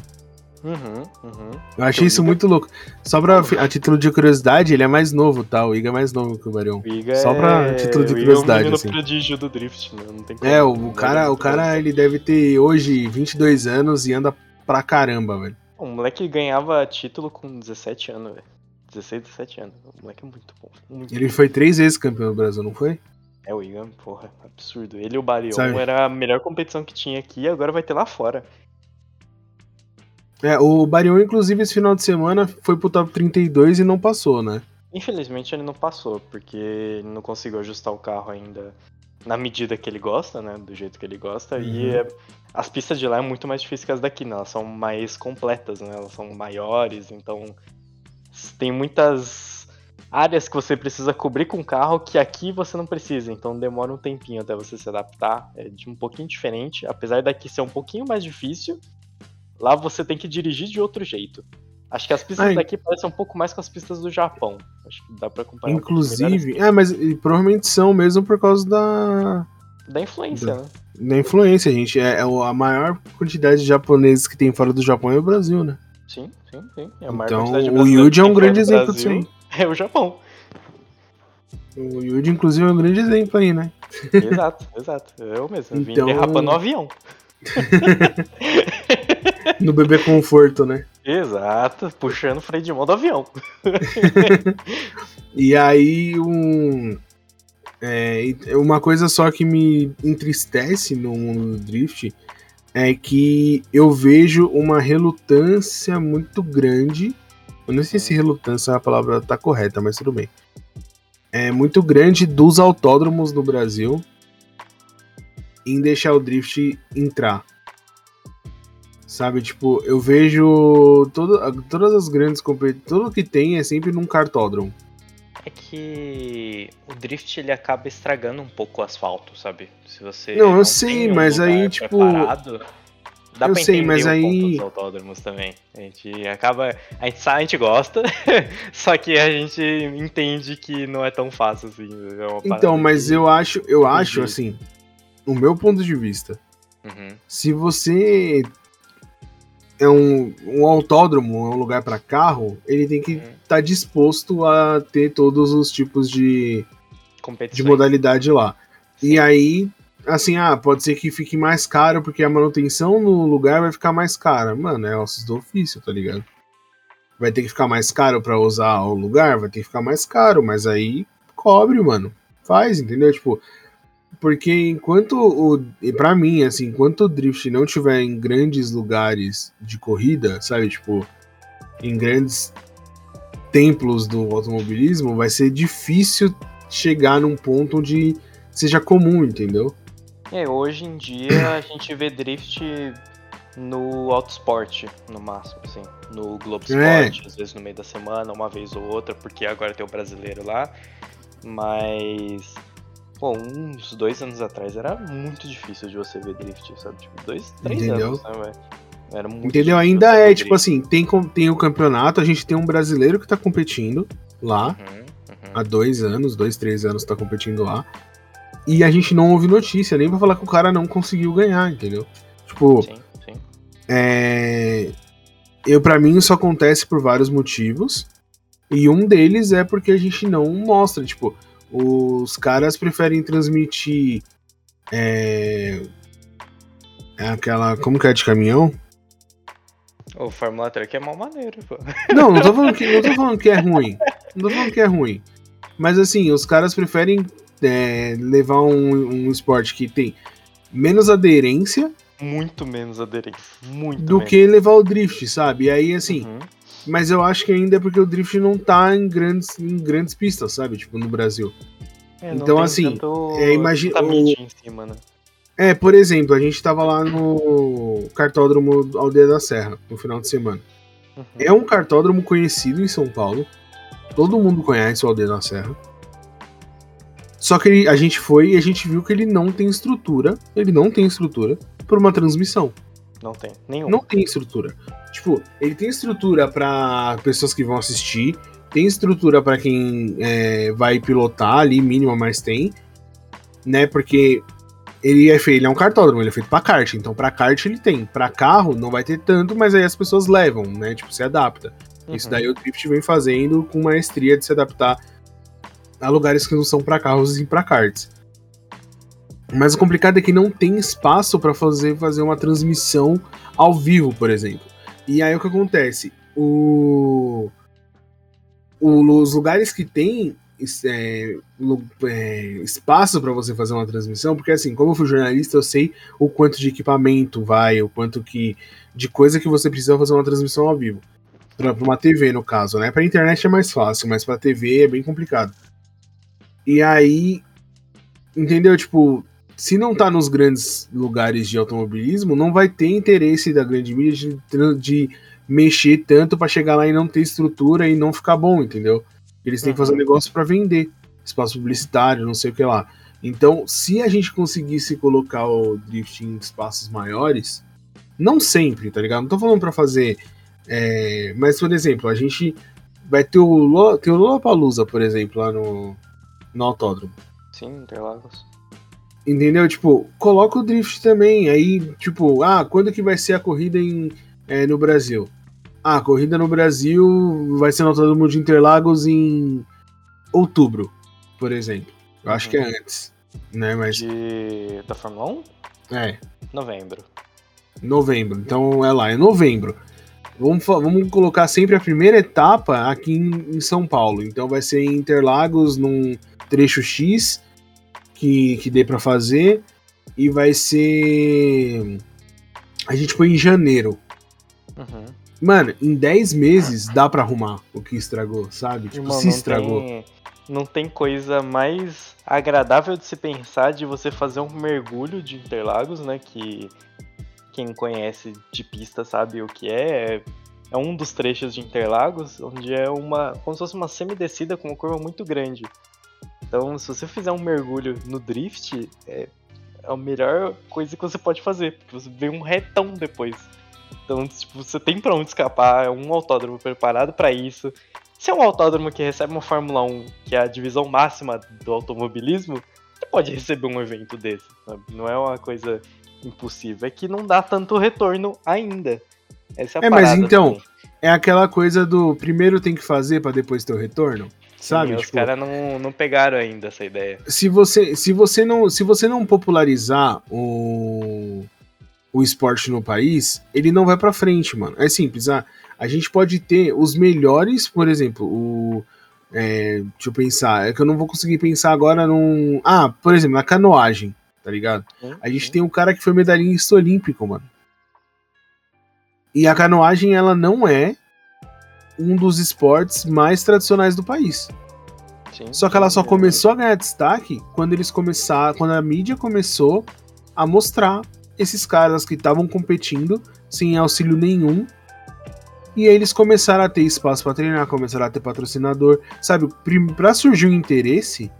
Uhum, uhum. Eu achei isso Iga... muito louco. Só pra a título de curiosidade, ele é mais novo, tá? O Iga é mais novo que o Barion. O Só pra é... título de curiosidade. É o assim. prodígio do drift, né? Não tem é, o, o cara, o cara ele deve ter hoje 22 anos e anda pra caramba, velho. O moleque ganhava título com 17 anos, velho. 16, 17 anos. O moleque é muito bom. Muito ele bom. foi três vezes campeão do Brasil, não foi? É, o Igan, porra, absurdo. Ele e o Barion Sabe? era a melhor competição que tinha aqui e agora vai ter lá fora. É, o Barion, inclusive, esse final de semana foi pro top 32 e não passou, né? Infelizmente ele não passou, porque ele não conseguiu ajustar o carro ainda na medida que ele gosta, né? Do jeito que ele gosta. Uhum. E é, as pistas de lá é muito mais difíceis que as daqui, né? Elas são mais completas, né? Elas são maiores, então tem muitas áreas que você precisa cobrir com o carro que aqui você não precisa, então demora um tempinho até você se adaptar. É de um pouquinho diferente, apesar daqui ser um pouquinho mais difícil. Lá você tem que dirigir de outro jeito. Acho que as pistas Ai. daqui parecem um pouco mais com as pistas do Japão. Acho que dá pra comparar. Inclusive, é, mas provavelmente são mesmo por causa da. Da influência, da, né? Da influência, gente. É, é, a maior quantidade de japoneses que tem fora do Japão é o Brasil, né? Sim, sim, sim. É então, o Yuji é um grande exemplo disso. [laughs] É o Japão. O Yuji, inclusive, é um grande exemplo aí, né? Exato, [laughs] exato. Eu mesmo. Então... Vim derrapando o avião. [laughs] no bebê conforto, né? Exato, puxando o freio de mão do avião. e aí, um. É, uma coisa só que me entristece no mundo do drift é que eu vejo uma relutância muito grande. Eu não sei se relutância é a palavra tá correta, mas tudo bem. É muito grande dos autódromos no Brasil em deixar o drift entrar. Sabe, tipo, eu vejo todo, todas as grandes competições, tudo que tem é sempre num cartódromo. É que o drift ele acaba estragando um pouco o asfalto, sabe? Se você Não, eu sei, um mas aí tipo preparado, dá eu pra sei, mas um aí autódromos também. A gente acaba, a gente sabe, a gente gosta, [laughs] só que a gente entende que não é tão fácil assim. É então, mas eu acho, eu acho assim, o meu ponto de vista. Uhum. Se você é um, um autódromo, é um lugar para carro, ele tem que uhum. Tá disposto a ter todos os tipos de, de modalidade lá. Sim. E aí, assim, ah, pode ser que fique mais caro porque a manutenção no lugar vai ficar mais cara. Mano, é ossos do ofício, tá ligado? Vai ter que ficar mais caro para usar o lugar, vai ter que ficar mais caro, mas aí cobre, mano. Faz, entendeu? Tipo, porque enquanto o. E pra mim, assim, enquanto o drift não tiver em grandes lugares de corrida, sabe? Tipo, em grandes templos do automobilismo, vai ser difícil chegar num ponto onde seja comum, entendeu? É, hoje em dia a [clears throat] gente vê drift no autosport, no máximo, assim. No Globo é. Sport, é. às vezes no meio da semana, uma vez ou outra, porque agora tem o brasileiro lá. Mas Pô, uns dois anos atrás era muito difícil de você ver drift, sabe? Tipo, dois, três Entendeu? anos, né, velho? Era muito Entendeu? Ainda é, tipo assim, tem, tem o campeonato, a gente tem um brasileiro que tá competindo lá. Uhum, uhum. Há dois anos, dois, três anos tá competindo lá. E a gente não ouve notícia, nem pra falar que o cara não conseguiu ganhar, entendeu? Tipo. Sim, sim. É. Eu, pra mim, isso acontece por vários motivos. E um deles é porque a gente não mostra, tipo, os caras preferem transmitir é, é aquela. Como que é de caminhão? O Fórmula Truck é mal maneiro, pô. Não, não tô, falando que, não tô falando que é ruim. Não tô falando que é ruim. Mas assim, os caras preferem é, levar um, um esporte que tem menos aderência. Muito menos aderência. Muito do menos. que levar o drift, sabe? E aí, assim, uhum. Mas eu acho que ainda é porque o drift não tá em grandes, em grandes pistas, sabe? Tipo, no Brasil. É, então, assim, é, imagina. Né? É, por exemplo, a gente tava lá no cartódromo Aldeia da Serra, no final de semana. Uhum. É um cartódromo conhecido em São Paulo. Todo mundo conhece o Aldeia da Serra. Só que ele, a gente foi e a gente viu que ele não tem estrutura. Ele não tem estrutura por uma transmissão. Não tem. Nenhum. Não tem estrutura. Tipo, ele tem estrutura para pessoas que vão assistir, tem estrutura para quem é, vai pilotar ali, mínima, mas tem. Né? Porque ele é feito, ele é um cartódromo, ele é feito para kart, então para kart ele tem. Para carro não vai ter tanto, mas aí as pessoas levam, né? Tipo, se adapta. Uhum. Isso daí o Drift vem fazendo com maestria de se adaptar a lugares que não são para carros e para karts. Mas o complicado é que não tem espaço para fazer, fazer uma transmissão ao vivo, por exemplo. E aí o que acontece? O, o os lugares que tem é, é, espaço para você fazer uma transmissão, porque assim, como eu fui jornalista, eu sei o quanto de equipamento vai, o quanto que de coisa que você precisa fazer uma transmissão ao vivo. Para uma TV, no caso, né? Para internet é mais fácil, mas para TV é bem complicado. E aí, entendeu? Tipo, se não tá nos grandes lugares de automobilismo, não vai ter interesse da grande mídia de, de mexer tanto para chegar lá e não ter estrutura e não ficar bom, entendeu? Eles têm que fazer um uhum. negócio para vender, espaço publicitário, não sei o que lá. Então, se a gente conseguisse colocar o drift em espaços maiores, não sempre, tá ligado? Não tô falando para fazer. É, mas, por exemplo, a gente vai ter o, ter o Lollapalooza, por exemplo, lá no, no autódromo. Sim, Interlagos. Entendeu? Tipo, coloca o drift também. Aí, tipo, ah, quando que vai ser a corrida em, é, no Brasil? Ah, a corrida no Brasil vai ser no Autódromo de Interlagos em outubro, por exemplo. Eu acho uhum. que é uhum. antes, né? Mas... De... Da Fórmula 1? É. Novembro. Novembro. Então é lá, é novembro. Vamos, vamos colocar sempre a primeira etapa aqui em, em São Paulo. Então vai ser em Interlagos num trecho X que, que dê para fazer. E vai ser. A gente põe em janeiro. Uhum. Mano, em 10 meses dá para arrumar o que estragou, sabe? Tipo, Irmão, se estragou. Tem, não tem coisa mais agradável de se pensar de você fazer um mergulho de Interlagos, né? Que quem conhece de pista sabe o que é. É é um dos trechos de Interlagos, onde é uma. como se fosse uma semidescida com uma curva muito grande. Então, se você fizer um mergulho no drift, é, é a melhor coisa que você pode fazer, porque você vê um retão depois. Então, tipo, você tem pra onde escapar, é um autódromo preparado para isso. Se é um autódromo que recebe uma Fórmula 1, que é a divisão máxima do automobilismo, você pode receber um evento desse, sabe? Não é uma coisa impossível, é que não dá tanto retorno ainda. Essa é a é, mas então, também. é aquela coisa do primeiro tem que fazer para depois ter o retorno? Sabe? Sim, tipo, os caras não, não pegaram ainda essa ideia. Se você, se você, não, se você não popularizar o, o esporte no país, ele não vai para frente, mano. É simples. Ah, a gente pode ter os melhores, por exemplo, o. É, deixa eu pensar, é que eu não vou conseguir pensar agora num. Ah, por exemplo, na canoagem, tá ligado? Uhum. A gente tem um cara que foi medalhista olímpico, mano. E a canoagem, ela não é um dos esportes mais tradicionais do país. Sim, só que ela só começou a ganhar destaque quando eles começaram, quando a mídia começou a mostrar esses caras que estavam competindo sem auxílio nenhum. E aí eles começaram a ter espaço para treinar, começaram a ter patrocinador, sabe? Para surgir um interesse,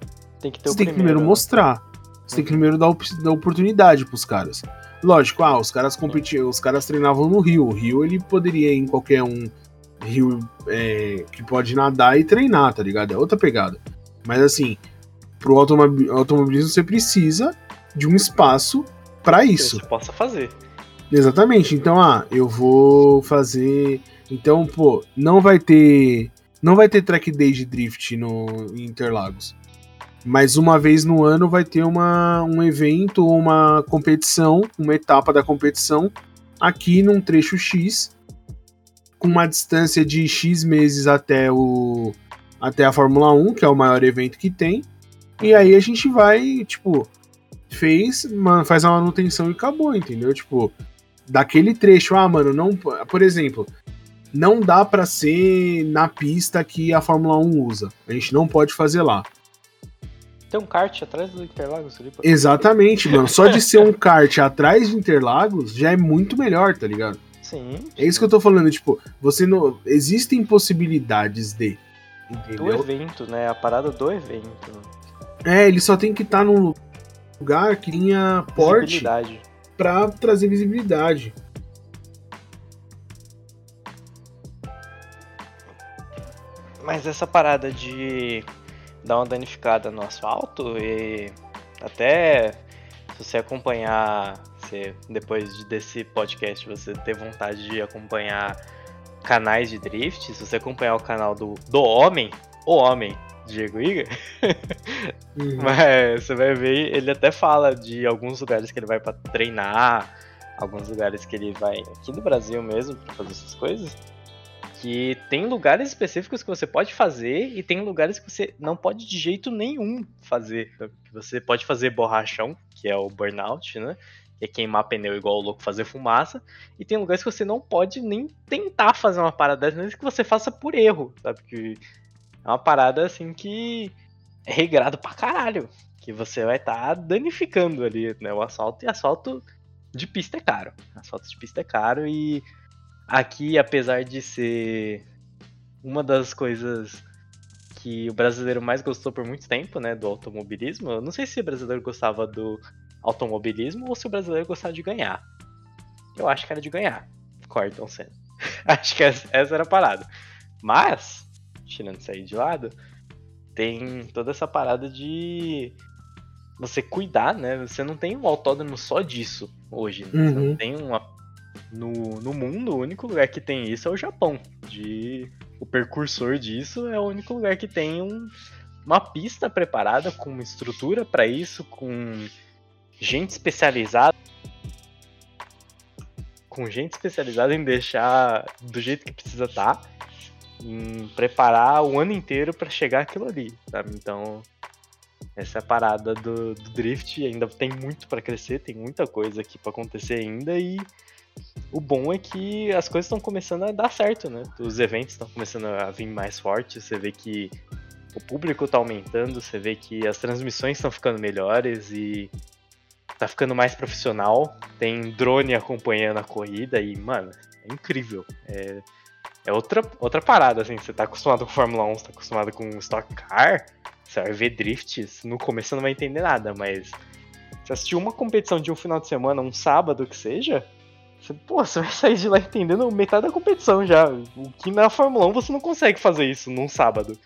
tem que você tem que primeiro né? mostrar. Você tem que primeiro dar, dar oportunidade pros caras. Lógico, ah, os caras competiam, os caras treinavam no Rio. O Rio ele poderia ir em qualquer um rio é, que pode nadar e treinar, tá ligado? É outra pegada. Mas assim, pro automobilismo você precisa de um espaço para isso. Que possa fazer. Exatamente. Então, ah, eu vou fazer. Então, pô, não vai ter. Não vai ter track day de drift no em Interlagos. Mas uma vez no ano vai ter uma, um evento, uma competição, uma etapa da competição aqui num trecho X com uma distância de X meses até o até a Fórmula 1, que é o maior evento que tem. E aí a gente vai, tipo, fez, man, faz a manutenção e acabou, entendeu? Tipo, daquele trecho, ah, mano, não, por exemplo, não dá para ser na pista que a Fórmula 1 usa. A gente não pode fazer lá. Tem um kart atrás do Interlagos ali? Exatamente, mano. Só de ser um [laughs] kart atrás de Interlagos já é muito melhor, tá ligado? Sim. É isso que eu tô falando, tipo, você não. Existem possibilidades de. Entendeu? Do evento, né? A parada do evento. É, ele só tem que estar tá num lugar que tenha porte pra trazer visibilidade. Mas essa parada de dar uma danificada no asfalto e até se você acompanhar você, depois desse podcast, você ter vontade de acompanhar canais de drift, se você acompanhar o canal do, do Homem, o Homem, Diego Iga, [laughs] uhum. mas você vai ver, ele até fala de alguns lugares que ele vai para treinar, alguns lugares que ele vai aqui no Brasil mesmo para fazer essas coisas. Que tem lugares específicos que você pode fazer e tem lugares que você não pode de jeito nenhum fazer. Você pode fazer borrachão, que é o burnout, né? é queimar pneu igual o louco, fazer fumaça. E tem lugares que você não pode nem tentar fazer uma parada dessa, mesmo que você faça por erro, sabe? Que é uma parada assim que é regrado pra caralho. Que você vai estar tá danificando ali né, o asfalto. E asfalto de pista é caro. Asfalto de pista é caro e aqui, apesar de ser uma das coisas que o brasileiro mais gostou por muito tempo, né, do automobilismo. Eu não sei se o brasileiro gostava do automobilismo ou se o brasileiro gostava de ganhar. Eu acho que era de ganhar. Cortam Senna. [laughs] acho que essa era a parada. Mas, tirando isso aí de lado, tem toda essa parada de você cuidar, né? Você não tem um autódromo só disso hoje. Né? Uhum. Você não uhum. tem uma. No, no mundo, o único lugar que tem isso é o Japão. De o percursor disso é o único lugar que tem um, uma pista preparada com uma estrutura para isso, com gente especializada com gente especializada em deixar do jeito que precisa estar, tá, em preparar o ano inteiro para chegar aquilo ali, sabe? Então, essa é a parada do, do drift, ainda tem muito para crescer, tem muita coisa aqui para acontecer ainda e o bom é que as coisas estão começando a dar certo, né? Os eventos estão começando a vir mais fortes, você vê que o público está aumentando, você vê que as transmissões estão ficando melhores e tá ficando mais profissional. Tem drone acompanhando a corrida e, mano, é incrível. É, é outra, outra parada, assim. Você tá acostumado com Fórmula 1, você tá acostumado com Stock Car, você vai ver drifts, no começo você não vai entender nada, mas você assistiu uma competição de um final de semana, um sábado que seja, você, pô, você vai sair de lá entendendo metade da competição já. O que na Fórmula 1 você não consegue fazer isso num sábado.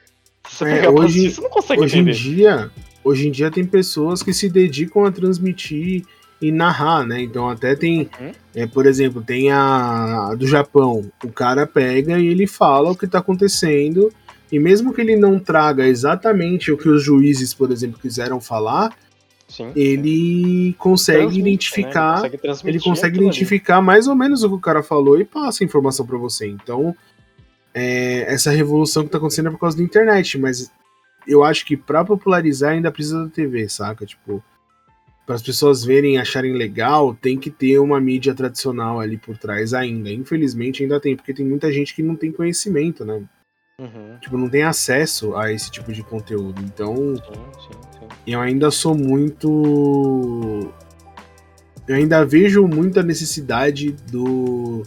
Se você é, hoje, assistir, você não consegue hoje entender. Em dia, hoje em dia tem pessoas que se dedicam a transmitir e narrar, né? Então até tem, uhum. é, por exemplo, tem a, a, do Japão. O cara pega e ele fala o que tá acontecendo. E mesmo que ele não traga exatamente o que os juízes, por exemplo, quiseram falar, Sim. ele consegue Transmite, identificar. Né? Ele consegue, ele consegue identificar ali. mais ou menos o que o cara falou e passa a informação para você. Então, é, essa revolução que tá acontecendo é por causa da internet, mas eu acho que para popularizar ainda precisa da TV, saca? Tipo, para as pessoas verem e acharem legal, tem que ter uma mídia tradicional ali por trás ainda. Infelizmente ainda tem, porque tem muita gente que não tem conhecimento, né? Uhum. Tipo, não tem acesso a esse tipo de conteúdo. Então, sim, sim, sim. eu ainda sou muito. Eu ainda vejo muita necessidade do.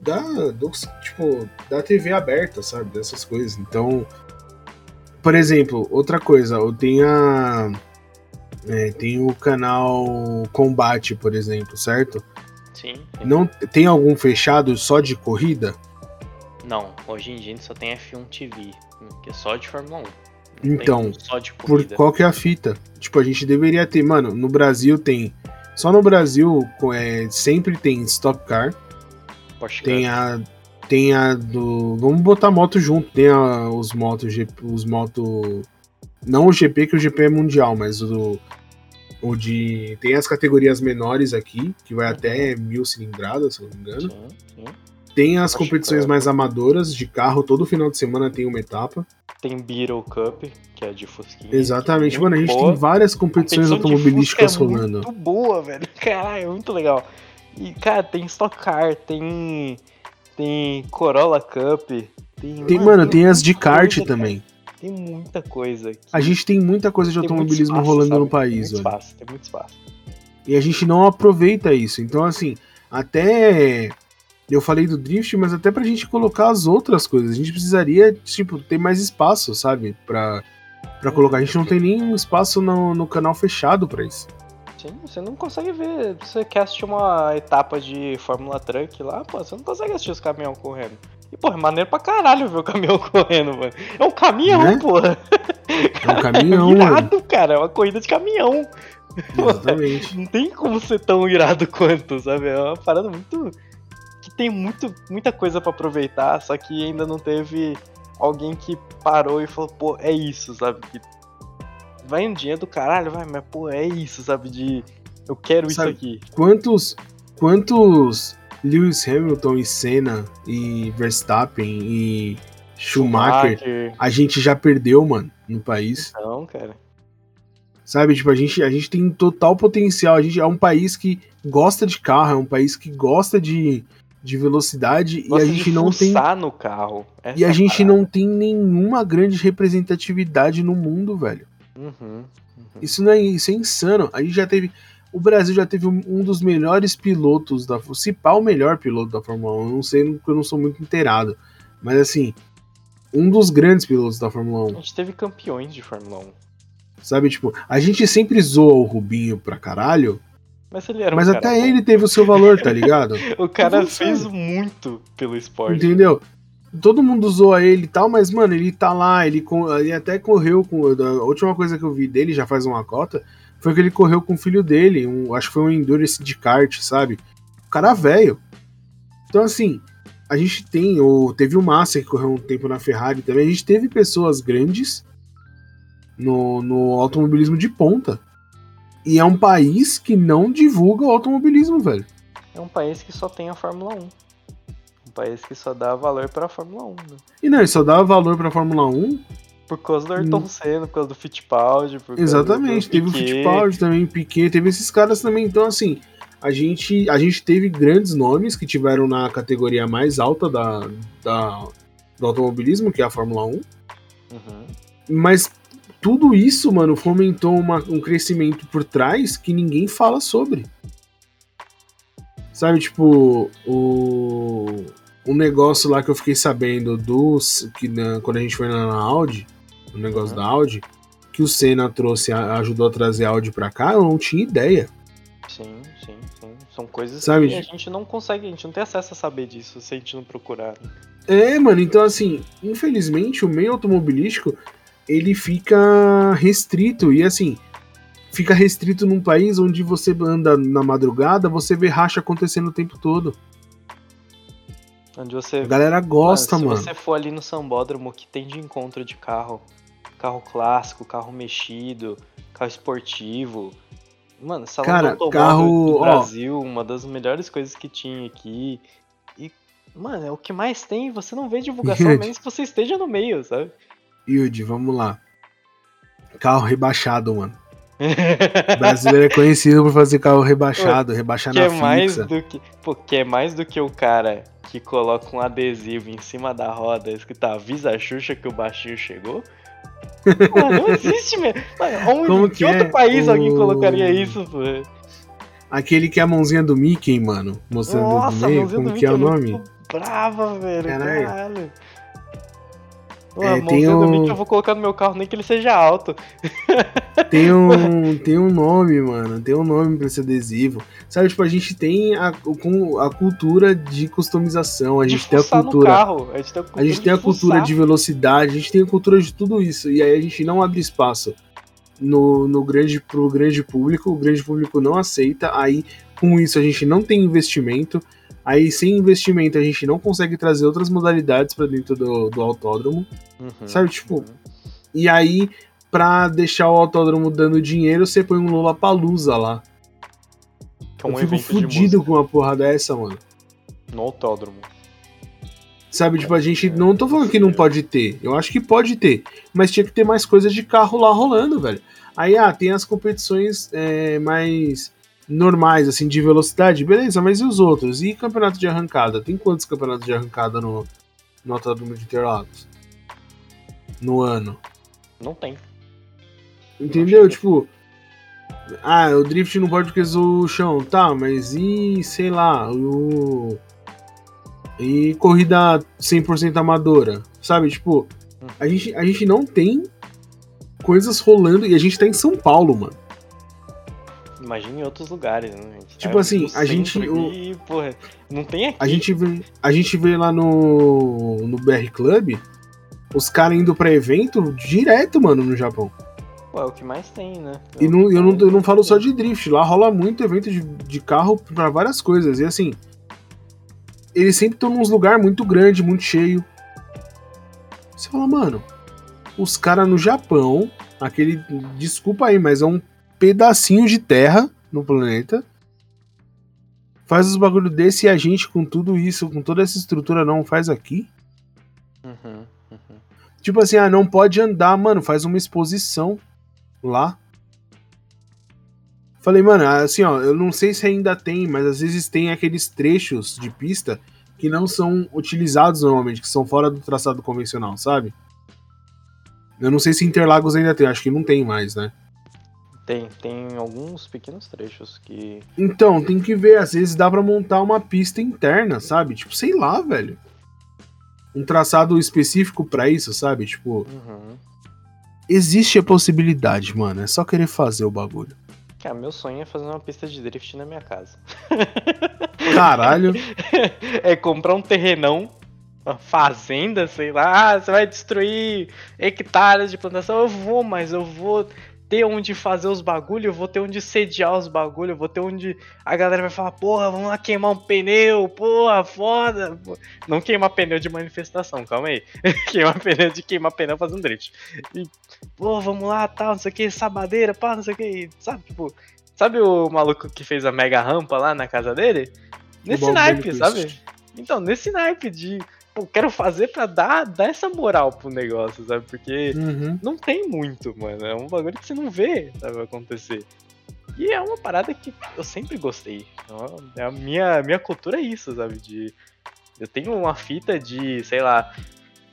Da, do, tipo, da TV aberta, sabe? Dessas coisas. Então, por exemplo, outra coisa, eu tenho a é, tem o canal Combate, por exemplo, certo? Sim, sim. Não tem algum fechado só de corrida? Não, hoje em dia só tem F1 TV, que é só de Fórmula 1. Não então, por qual que é a fita? Tipo, a gente deveria ter, mano, no Brasil tem. Só no Brasil é, sempre tem Stop Car. Porsche tem a. Tem a do. Vamos botar moto junto. Tem a, os motos. Os moto não o GP, que o GP é mundial, mas o, o de. Tem as categorias menores aqui, que vai até mil cilindradas, se não me engano. Sim, sim. Tem as Acho competições mais amadoras de carro, todo final de semana tem uma etapa. Tem Beetle Cup, que é de Fusquinha. Exatamente, é mano. A gente boa. tem várias competições automobilísticas é rolando. Muito boa, velho. [laughs] Caralho, é muito legal. E, cara, tem Stock Car, tem. Tem Corolla Cup. Tem, tem mano, tem as de kart também. Tem muita coisa. A gente tem muita coisa de automobilismo espaço, rolando sabe? no país, tem muito espaço, tem muito espaço. E a gente não aproveita isso. Então, assim, até. Eu falei do drift, mas até pra gente colocar as outras coisas. A gente precisaria, tipo, ter mais espaço, sabe? Pra, pra colocar. A gente não tem nenhum espaço no, no canal fechado pra isso. Sim, você não consegue ver. Você quer assistir uma etapa de Fórmula Truck lá, pô, você não consegue assistir os caminhões correndo. E, porra, é maneiro pra caralho ver o caminhão [laughs] correndo, mano. É um caminhão, né? porra. É um [laughs] caminhão, é irado, mano. cara. É uma corrida de caminhão. Exatamente. [laughs] Não tem como ser tão irado quanto, sabe? É uma parada muito. que tem muito, muita coisa para aproveitar, só que ainda não teve alguém que parou e falou, pô, é isso, sabe? Que vai um dia do caralho, vai, mas pô, é isso, sabe? De eu quero sabe, isso aqui. Quantos. Quantos Lewis Hamilton e Senna e Verstappen e Schumacher, Schumacher, a gente já perdeu, mano, no país. Não, cara. Sabe, tipo, a gente, a gente tem total potencial. A gente é um país que gosta de carro, é um país que gosta de, de velocidade gosta e a gente não tem. no carro. Essa e a gente parada. não tem nenhuma grande representatividade no mundo, velho. Uhum, uhum. Isso não é isso é insano. A gente já teve o Brasil já teve um dos melhores pilotos da se pá, o melhor piloto da Fórmula 1. Eu não sei, porque eu não sou muito inteirado. Mas assim, um dos grandes pilotos da Fórmula 1. A gente teve campeões de Fórmula 1. Sabe, tipo, a gente sempre zoa o Rubinho pra caralho. Mas ele era um Mas até bom. ele teve o seu valor, tá ligado? [laughs] o cara fez muito pelo esporte. Entendeu? Todo mundo zoa ele e tal, mas, mano, ele tá lá, ele, ele até correu com. A última coisa que eu vi dele, já faz uma cota, foi que ele correu com o filho dele, um, acho que foi um Endurance de kart, sabe? O cara velho. Então, assim, a gente tem, ou teve o Massa que correu um tempo na Ferrari também, a gente teve pessoas grandes no, no automobilismo de ponta. E é um país que não divulga o automobilismo, velho. É um país que só tem a Fórmula 1. Um país que só dá valor pra Fórmula 1. Né? E não, ele só dá valor pra Fórmula 1 por causa do Ayrton hum. Senna, por causa do Fittipaldi. Exatamente, teve o Fittipaldi também, Piquet, teve esses caras também. Então, assim, a gente, a gente teve grandes nomes que tiveram na categoria mais alta da, da do automobilismo, que é a Fórmula 1. Uhum. Mas tudo isso, mano, fomentou uma, um crescimento por trás que ninguém fala sobre. Sabe, tipo, o um negócio lá que eu fiquei sabendo dos. Que na, quando a gente foi na, na Audi, o negócio uhum. da Audi, que o Senna trouxe, ajudou a trazer a Audi pra cá, eu não tinha ideia. Sim, sim, sim. São coisas Sabe, que a gente não consegue, a gente não tem acesso a saber disso se a gente não procurar. Né? É, mano, então assim, infelizmente o meio automobilístico ele fica restrito e assim, fica restrito num país onde você anda na madrugada, você vê racha acontecendo o tempo todo. Onde você. A galera gosta, mano. Se você for ali no Sambódromo, que tem de encontro de carro, carro clássico, carro mexido, carro esportivo. Mano, salão Cara, carro do Brasil, ó, uma das melhores coisas que tinha aqui. E, mano, é o que mais tem, você não vê divulgação, menos que você esteja no meio, sabe? Yudi, vamos lá. Carro rebaixado, mano. O [laughs] brasileiro é conhecido por fazer carro rebaixado, rebaixar que na é mais do que, pô, que é mais do que o cara que coloca um adesivo em cima da roda escrito avisa a Xuxa que o baixinho chegou. Pô, não [laughs] existe mesmo. Como que, que outro é? país o... alguém colocaria isso, pô? Aquele que é a mãozinha do Mickey, mano. Mostrando Nossa, do meio, como que é o é nome? Brava, velho. Caralho. caralho. Pô, é, tem um... eu vou colocar no meu carro, nem que ele seja alto. [laughs] Tem um, tem um nome, mano. Tem um nome pra esse adesivo. Sabe, tipo, a gente tem a, a cultura de customização, a gente tem a cultura. Carro, a gente tem a cultura, a gente tem a cultura de velocidade, a gente tem a cultura de tudo isso. E aí a gente não abre espaço no, no grande, pro grande público, o grande público não aceita. Aí, com isso, a gente não tem investimento. Aí, sem investimento, a gente não consegue trazer outras modalidades para dentro do, do autódromo. Uhum, sabe, tipo. Uhum. E aí, pra deixar o autódromo dando dinheiro, você põe um Lula Palusa lá. É um eu fico fudido com uma porra dessa, mano. No autódromo. Sabe, tipo, a gente. Não tô falando que não pode ter. Eu acho que pode ter. Mas tinha que ter mais coisas de carro lá rolando, velho. Aí, ah, tem as competições é, mais normais, assim, de velocidade, beleza, mas e os outros? E campeonato de arrancada? Tem quantos campeonatos de arrancada no, no Autódromo de Interlagos? No ano? Não tem. Entendeu? Tipo. Ah, o drift não pode porque o chão. Tá, mas e, sei lá, o. E corrida 100% amadora? Sabe? Tipo, a gente, a gente não tem coisas rolando e a gente tá em São Paulo, mano. Imagina em outros lugares, né? Tipo é assim, a gente. E, porra, não tem aqui. A gente vê, a gente vê lá no, no BR Club os caras indo pra evento direto, mano, no Japão. Pô, é o que mais tem, né? É e não, eu, não, eu não falo só de drift, lá rola muito evento de, de carro para várias coisas. E assim, eles sempre estão num lugar muito grande, muito cheio. Você fala, mano, os caras no Japão, aquele. Desculpa aí, mas é um pedacinho de terra no planeta. Faz os bagulho desse e a gente, com tudo isso, com toda essa estrutura, não faz aqui? Uhum, uhum. Tipo assim, ah, não pode andar, mano, faz uma exposição lá. Falei, mano, assim, ó, eu não sei se ainda tem, mas às vezes tem aqueles trechos de pista que não são utilizados normalmente, que são fora do traçado convencional, sabe? Eu não sei se Interlagos ainda tem, acho que não tem mais, né? Tem, tem alguns pequenos trechos que. Então, tem que ver, às vezes dá para montar uma pista interna, sabe? Tipo, sei lá, velho. Um traçado específico para isso, sabe? Tipo. Uhum. Existe a possibilidade, mano. É só querer fazer o bagulho. Cara, meu sonho é fazer uma pista de drift na minha casa. Caralho. [laughs] é comprar um terrenão, uma fazenda, sei lá. Ah, você vai destruir hectares de plantação. Eu vou, mas eu vou ter onde fazer os bagulho, eu vou ter onde sediar os bagulho, eu vou ter onde a galera vai falar, porra, vamos lá queimar um pneu, porra, foda. Não queimar pneu de manifestação, calma aí. [laughs] queimar pneu de queimar pneu fazendo drift. E, pô, vamos lá, tal, não sei o que, sabadeira, pá, não sei o que, sabe, tipo, sabe o maluco que fez a mega rampa lá na casa dele? Nesse naipe, sabe? Então, nesse naipe de pô, quero fazer pra dar, dar essa moral pro negócio, sabe? Porque uhum. não tem muito, mano. É um bagulho que você não vê, sabe, acontecer. E é uma parada que eu sempre gostei. É a minha, minha cultura é isso, sabe? De, eu tenho uma fita de, sei lá,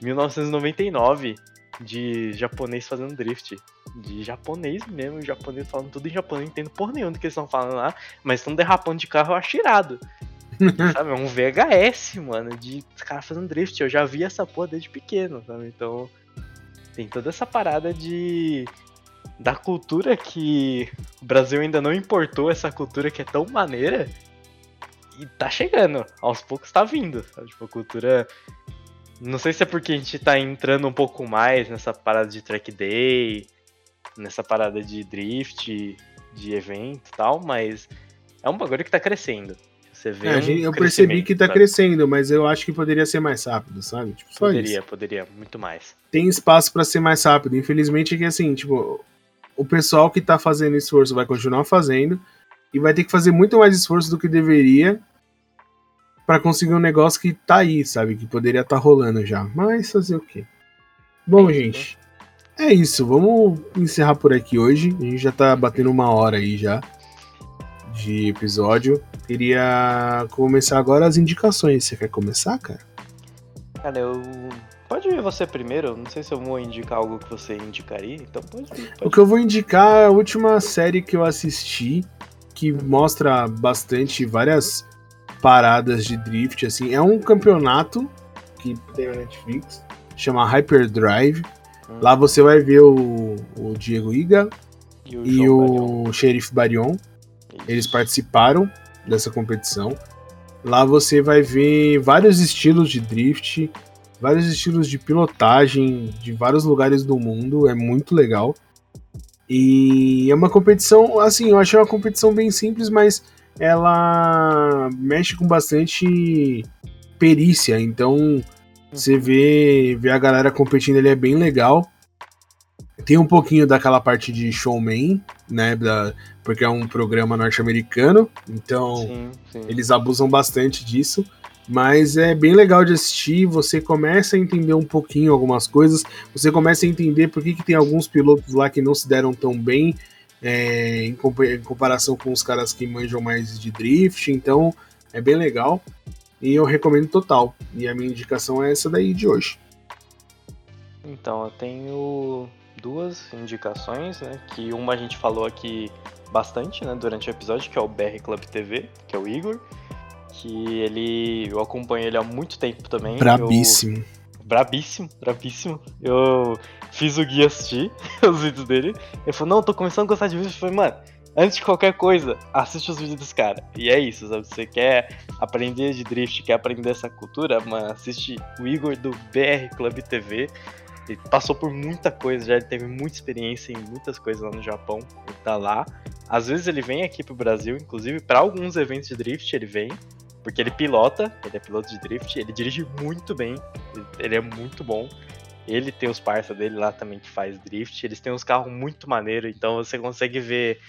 1999 de japonês fazendo drift. De japonês mesmo, japonês falando tudo em japonês, não entendo porra nenhuma do que eles estão falando lá, mas estão derrapando de carro eu acho irado. [laughs] sabe? É um VHS, mano, de caras fazendo drift. Eu já vi essa porra desde pequeno, sabe? Então, tem toda essa parada de. da cultura que o Brasil ainda não importou, essa cultura que é tão maneira. E tá chegando, aos poucos tá vindo, sabe? Tipo, a cultura. Não sei se é porque a gente tá entrando um pouco mais nessa parada de track day, nessa parada de drift, de evento e tal, mas é um bagulho que tá crescendo. Você vê. É, um eu percebi que tá sabe? crescendo, mas eu acho que poderia ser mais rápido, sabe? Tipo, poderia, isso. poderia, muito mais. Tem espaço para ser mais rápido. Infelizmente é que assim, tipo, o pessoal que tá fazendo esforço vai continuar fazendo e vai ter que fazer muito mais esforço do que deveria para conseguir um negócio que tá aí, sabe? Que poderia estar tá rolando já. Mas fazer o quê? Bom, é gente, é isso. Vamos encerrar por aqui hoje. A gente já tá batendo uma hora aí já de episódio. Queria começar agora as indicações. Você quer começar, cara? Cara, eu. Pode ir você primeiro, não sei se eu vou indicar algo que você indicaria, então pode ir. Pode o que eu vou indicar é a última série que eu assisti, que mostra bastante várias paradas de drift, assim. É um campeonato que tem na Netflix, chama Hyperdrive. Hum. Lá você vai ver o, o Diego Iga e o, e o Sheriff Barion. Eles participaram dessa competição. Lá você vai ver vários estilos de drift, vários estilos de pilotagem de vários lugares do mundo. É muito legal. E é uma competição, assim, eu achei uma competição bem simples, mas ela mexe com bastante perícia. Então você vê, vê a galera competindo, ele é bem legal. Tem um pouquinho daquela parte de showman, né? Da, porque é um programa norte-americano, então sim, sim. eles abusam bastante disso. Mas é bem legal de assistir, você começa a entender um pouquinho algumas coisas, você começa a entender por que, que tem alguns pilotos lá que não se deram tão bem é, em, comparação com os caras que manjam mais de drift, então é bem legal. E eu recomendo total. E a minha indicação é essa daí de hoje. Então, eu tenho duas indicações, né? Que uma a gente falou aqui bastante, né, durante o episódio, que é o BR Club TV, que é o Igor, que ele eu acompanho ele há muito tempo também. Brabíssimo. Eu, brabíssimo, brabíssimo. Eu fiz o guia assistir [laughs] os vídeos dele. Ele falou: "Não, tô começando a gostar de vídeos". Eu falei: "Mano, antes de qualquer coisa, assiste os vídeos dos caras. E é isso, sabe? Você quer aprender de drift, quer aprender essa cultura, mano, assiste o Igor do BR Club TV. Ele passou por muita coisa já, ele teve muita experiência em muitas coisas lá no Japão. Ele tá lá. Às vezes ele vem aqui pro Brasil, inclusive para alguns eventos de drift ele vem, porque ele pilota, ele é piloto de drift, ele dirige muito bem, ele é muito bom. Ele tem os parça dele lá também que faz drift, eles têm uns carros muito maneiros, então você consegue ver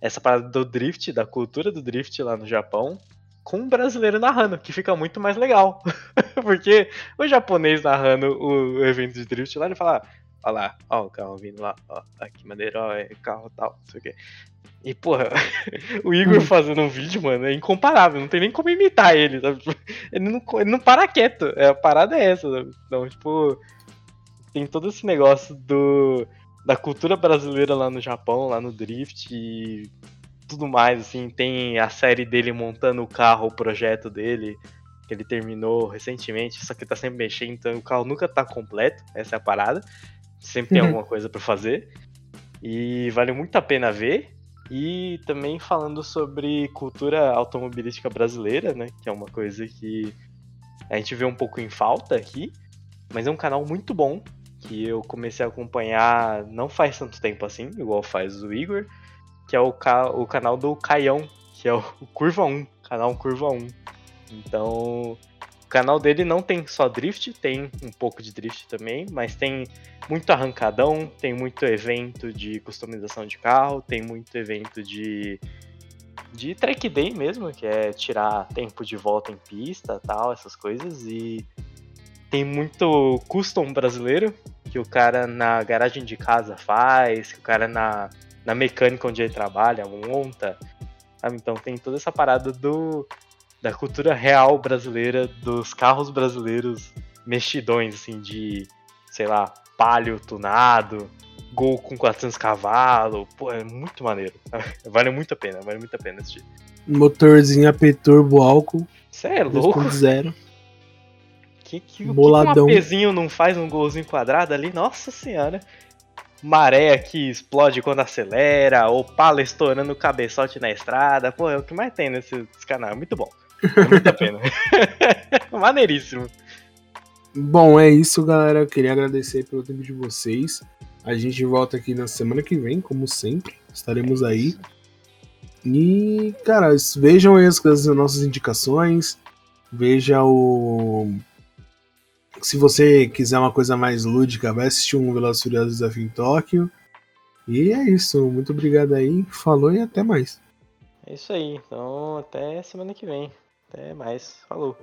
essa parada do drift, da cultura do drift lá no Japão, com um brasileiro narrando, que fica muito mais legal. [laughs] Porque o japonês narrando o evento de drift lá, ele fala, ó lá, ó o carro vindo lá, ó, tá que maneiro, ó, é carro tal, não sei o quê. E, porra, [laughs] o Igor hum. fazendo um vídeo, mano, é incomparável, não tem nem como imitar ele, sabe? [laughs] Ele não, ele não para quieto, é, a parada é essa, sabe? Então, tipo, tem todo esse negócio do da cultura brasileira lá no Japão, lá no Drift e tudo mais, assim, tem a série dele montando o carro, o projeto dele, que ele terminou recentemente, só que tá sempre mexendo, então o carro nunca tá completo, essa é a parada. Sempre tem uhum. alguma coisa para fazer. E vale muito a pena ver. E também falando sobre cultura automobilística brasileira, né? Que é uma coisa que a gente vê um pouco em falta aqui. Mas é um canal muito bom. Que eu comecei a acompanhar não faz tanto tempo assim, igual faz o Igor que é o, ca o canal do Caião, que é o [laughs] Curva 1, canal Curva 1. Então, o canal dele não tem só drift, tem um pouco de drift também, mas tem muito arrancadão, tem muito evento de customização de carro, tem muito evento de de track day mesmo, que é tirar tempo de volta em pista, tal, essas coisas e tem muito custom brasileiro que o cara na garagem de casa faz, que o cara na na mecânica onde ele trabalha, monta. Sabe? Então tem toda essa parada do da cultura real brasileira, dos carros brasileiros mexidões, assim, de, sei lá, palio tunado, gol com 400 cavalos. Pô, é muito maneiro. [laughs] Vale muito a pena, vale muito a pena assistir. Motorzinho AP turbo álcool. Você é louco? 2.0. Que, que, Boladão. que, um não faz um golzinho quadrado ali? Nossa senhora. Maré que explode quando acelera, ou pala estourando o cabeçote na estrada. Pô, é o que mais tem nesse, canal. Muito bom. É muito a pena. [laughs] Maneiríssimo. Bom, é isso, galera. Eu queria agradecer pelo tempo de vocês. A gente volta aqui na semana que vem, como sempre. Estaremos aí. E, cara, vejam as, as nossas indicações. Veja o. Se você quiser uma coisa mais lúdica, vai assistir um Velozes Furiosos Desafio em Tóquio. E é isso. Muito obrigado aí. Falou e até mais. É isso aí. Então, até semana que vem. Até mais. Falou.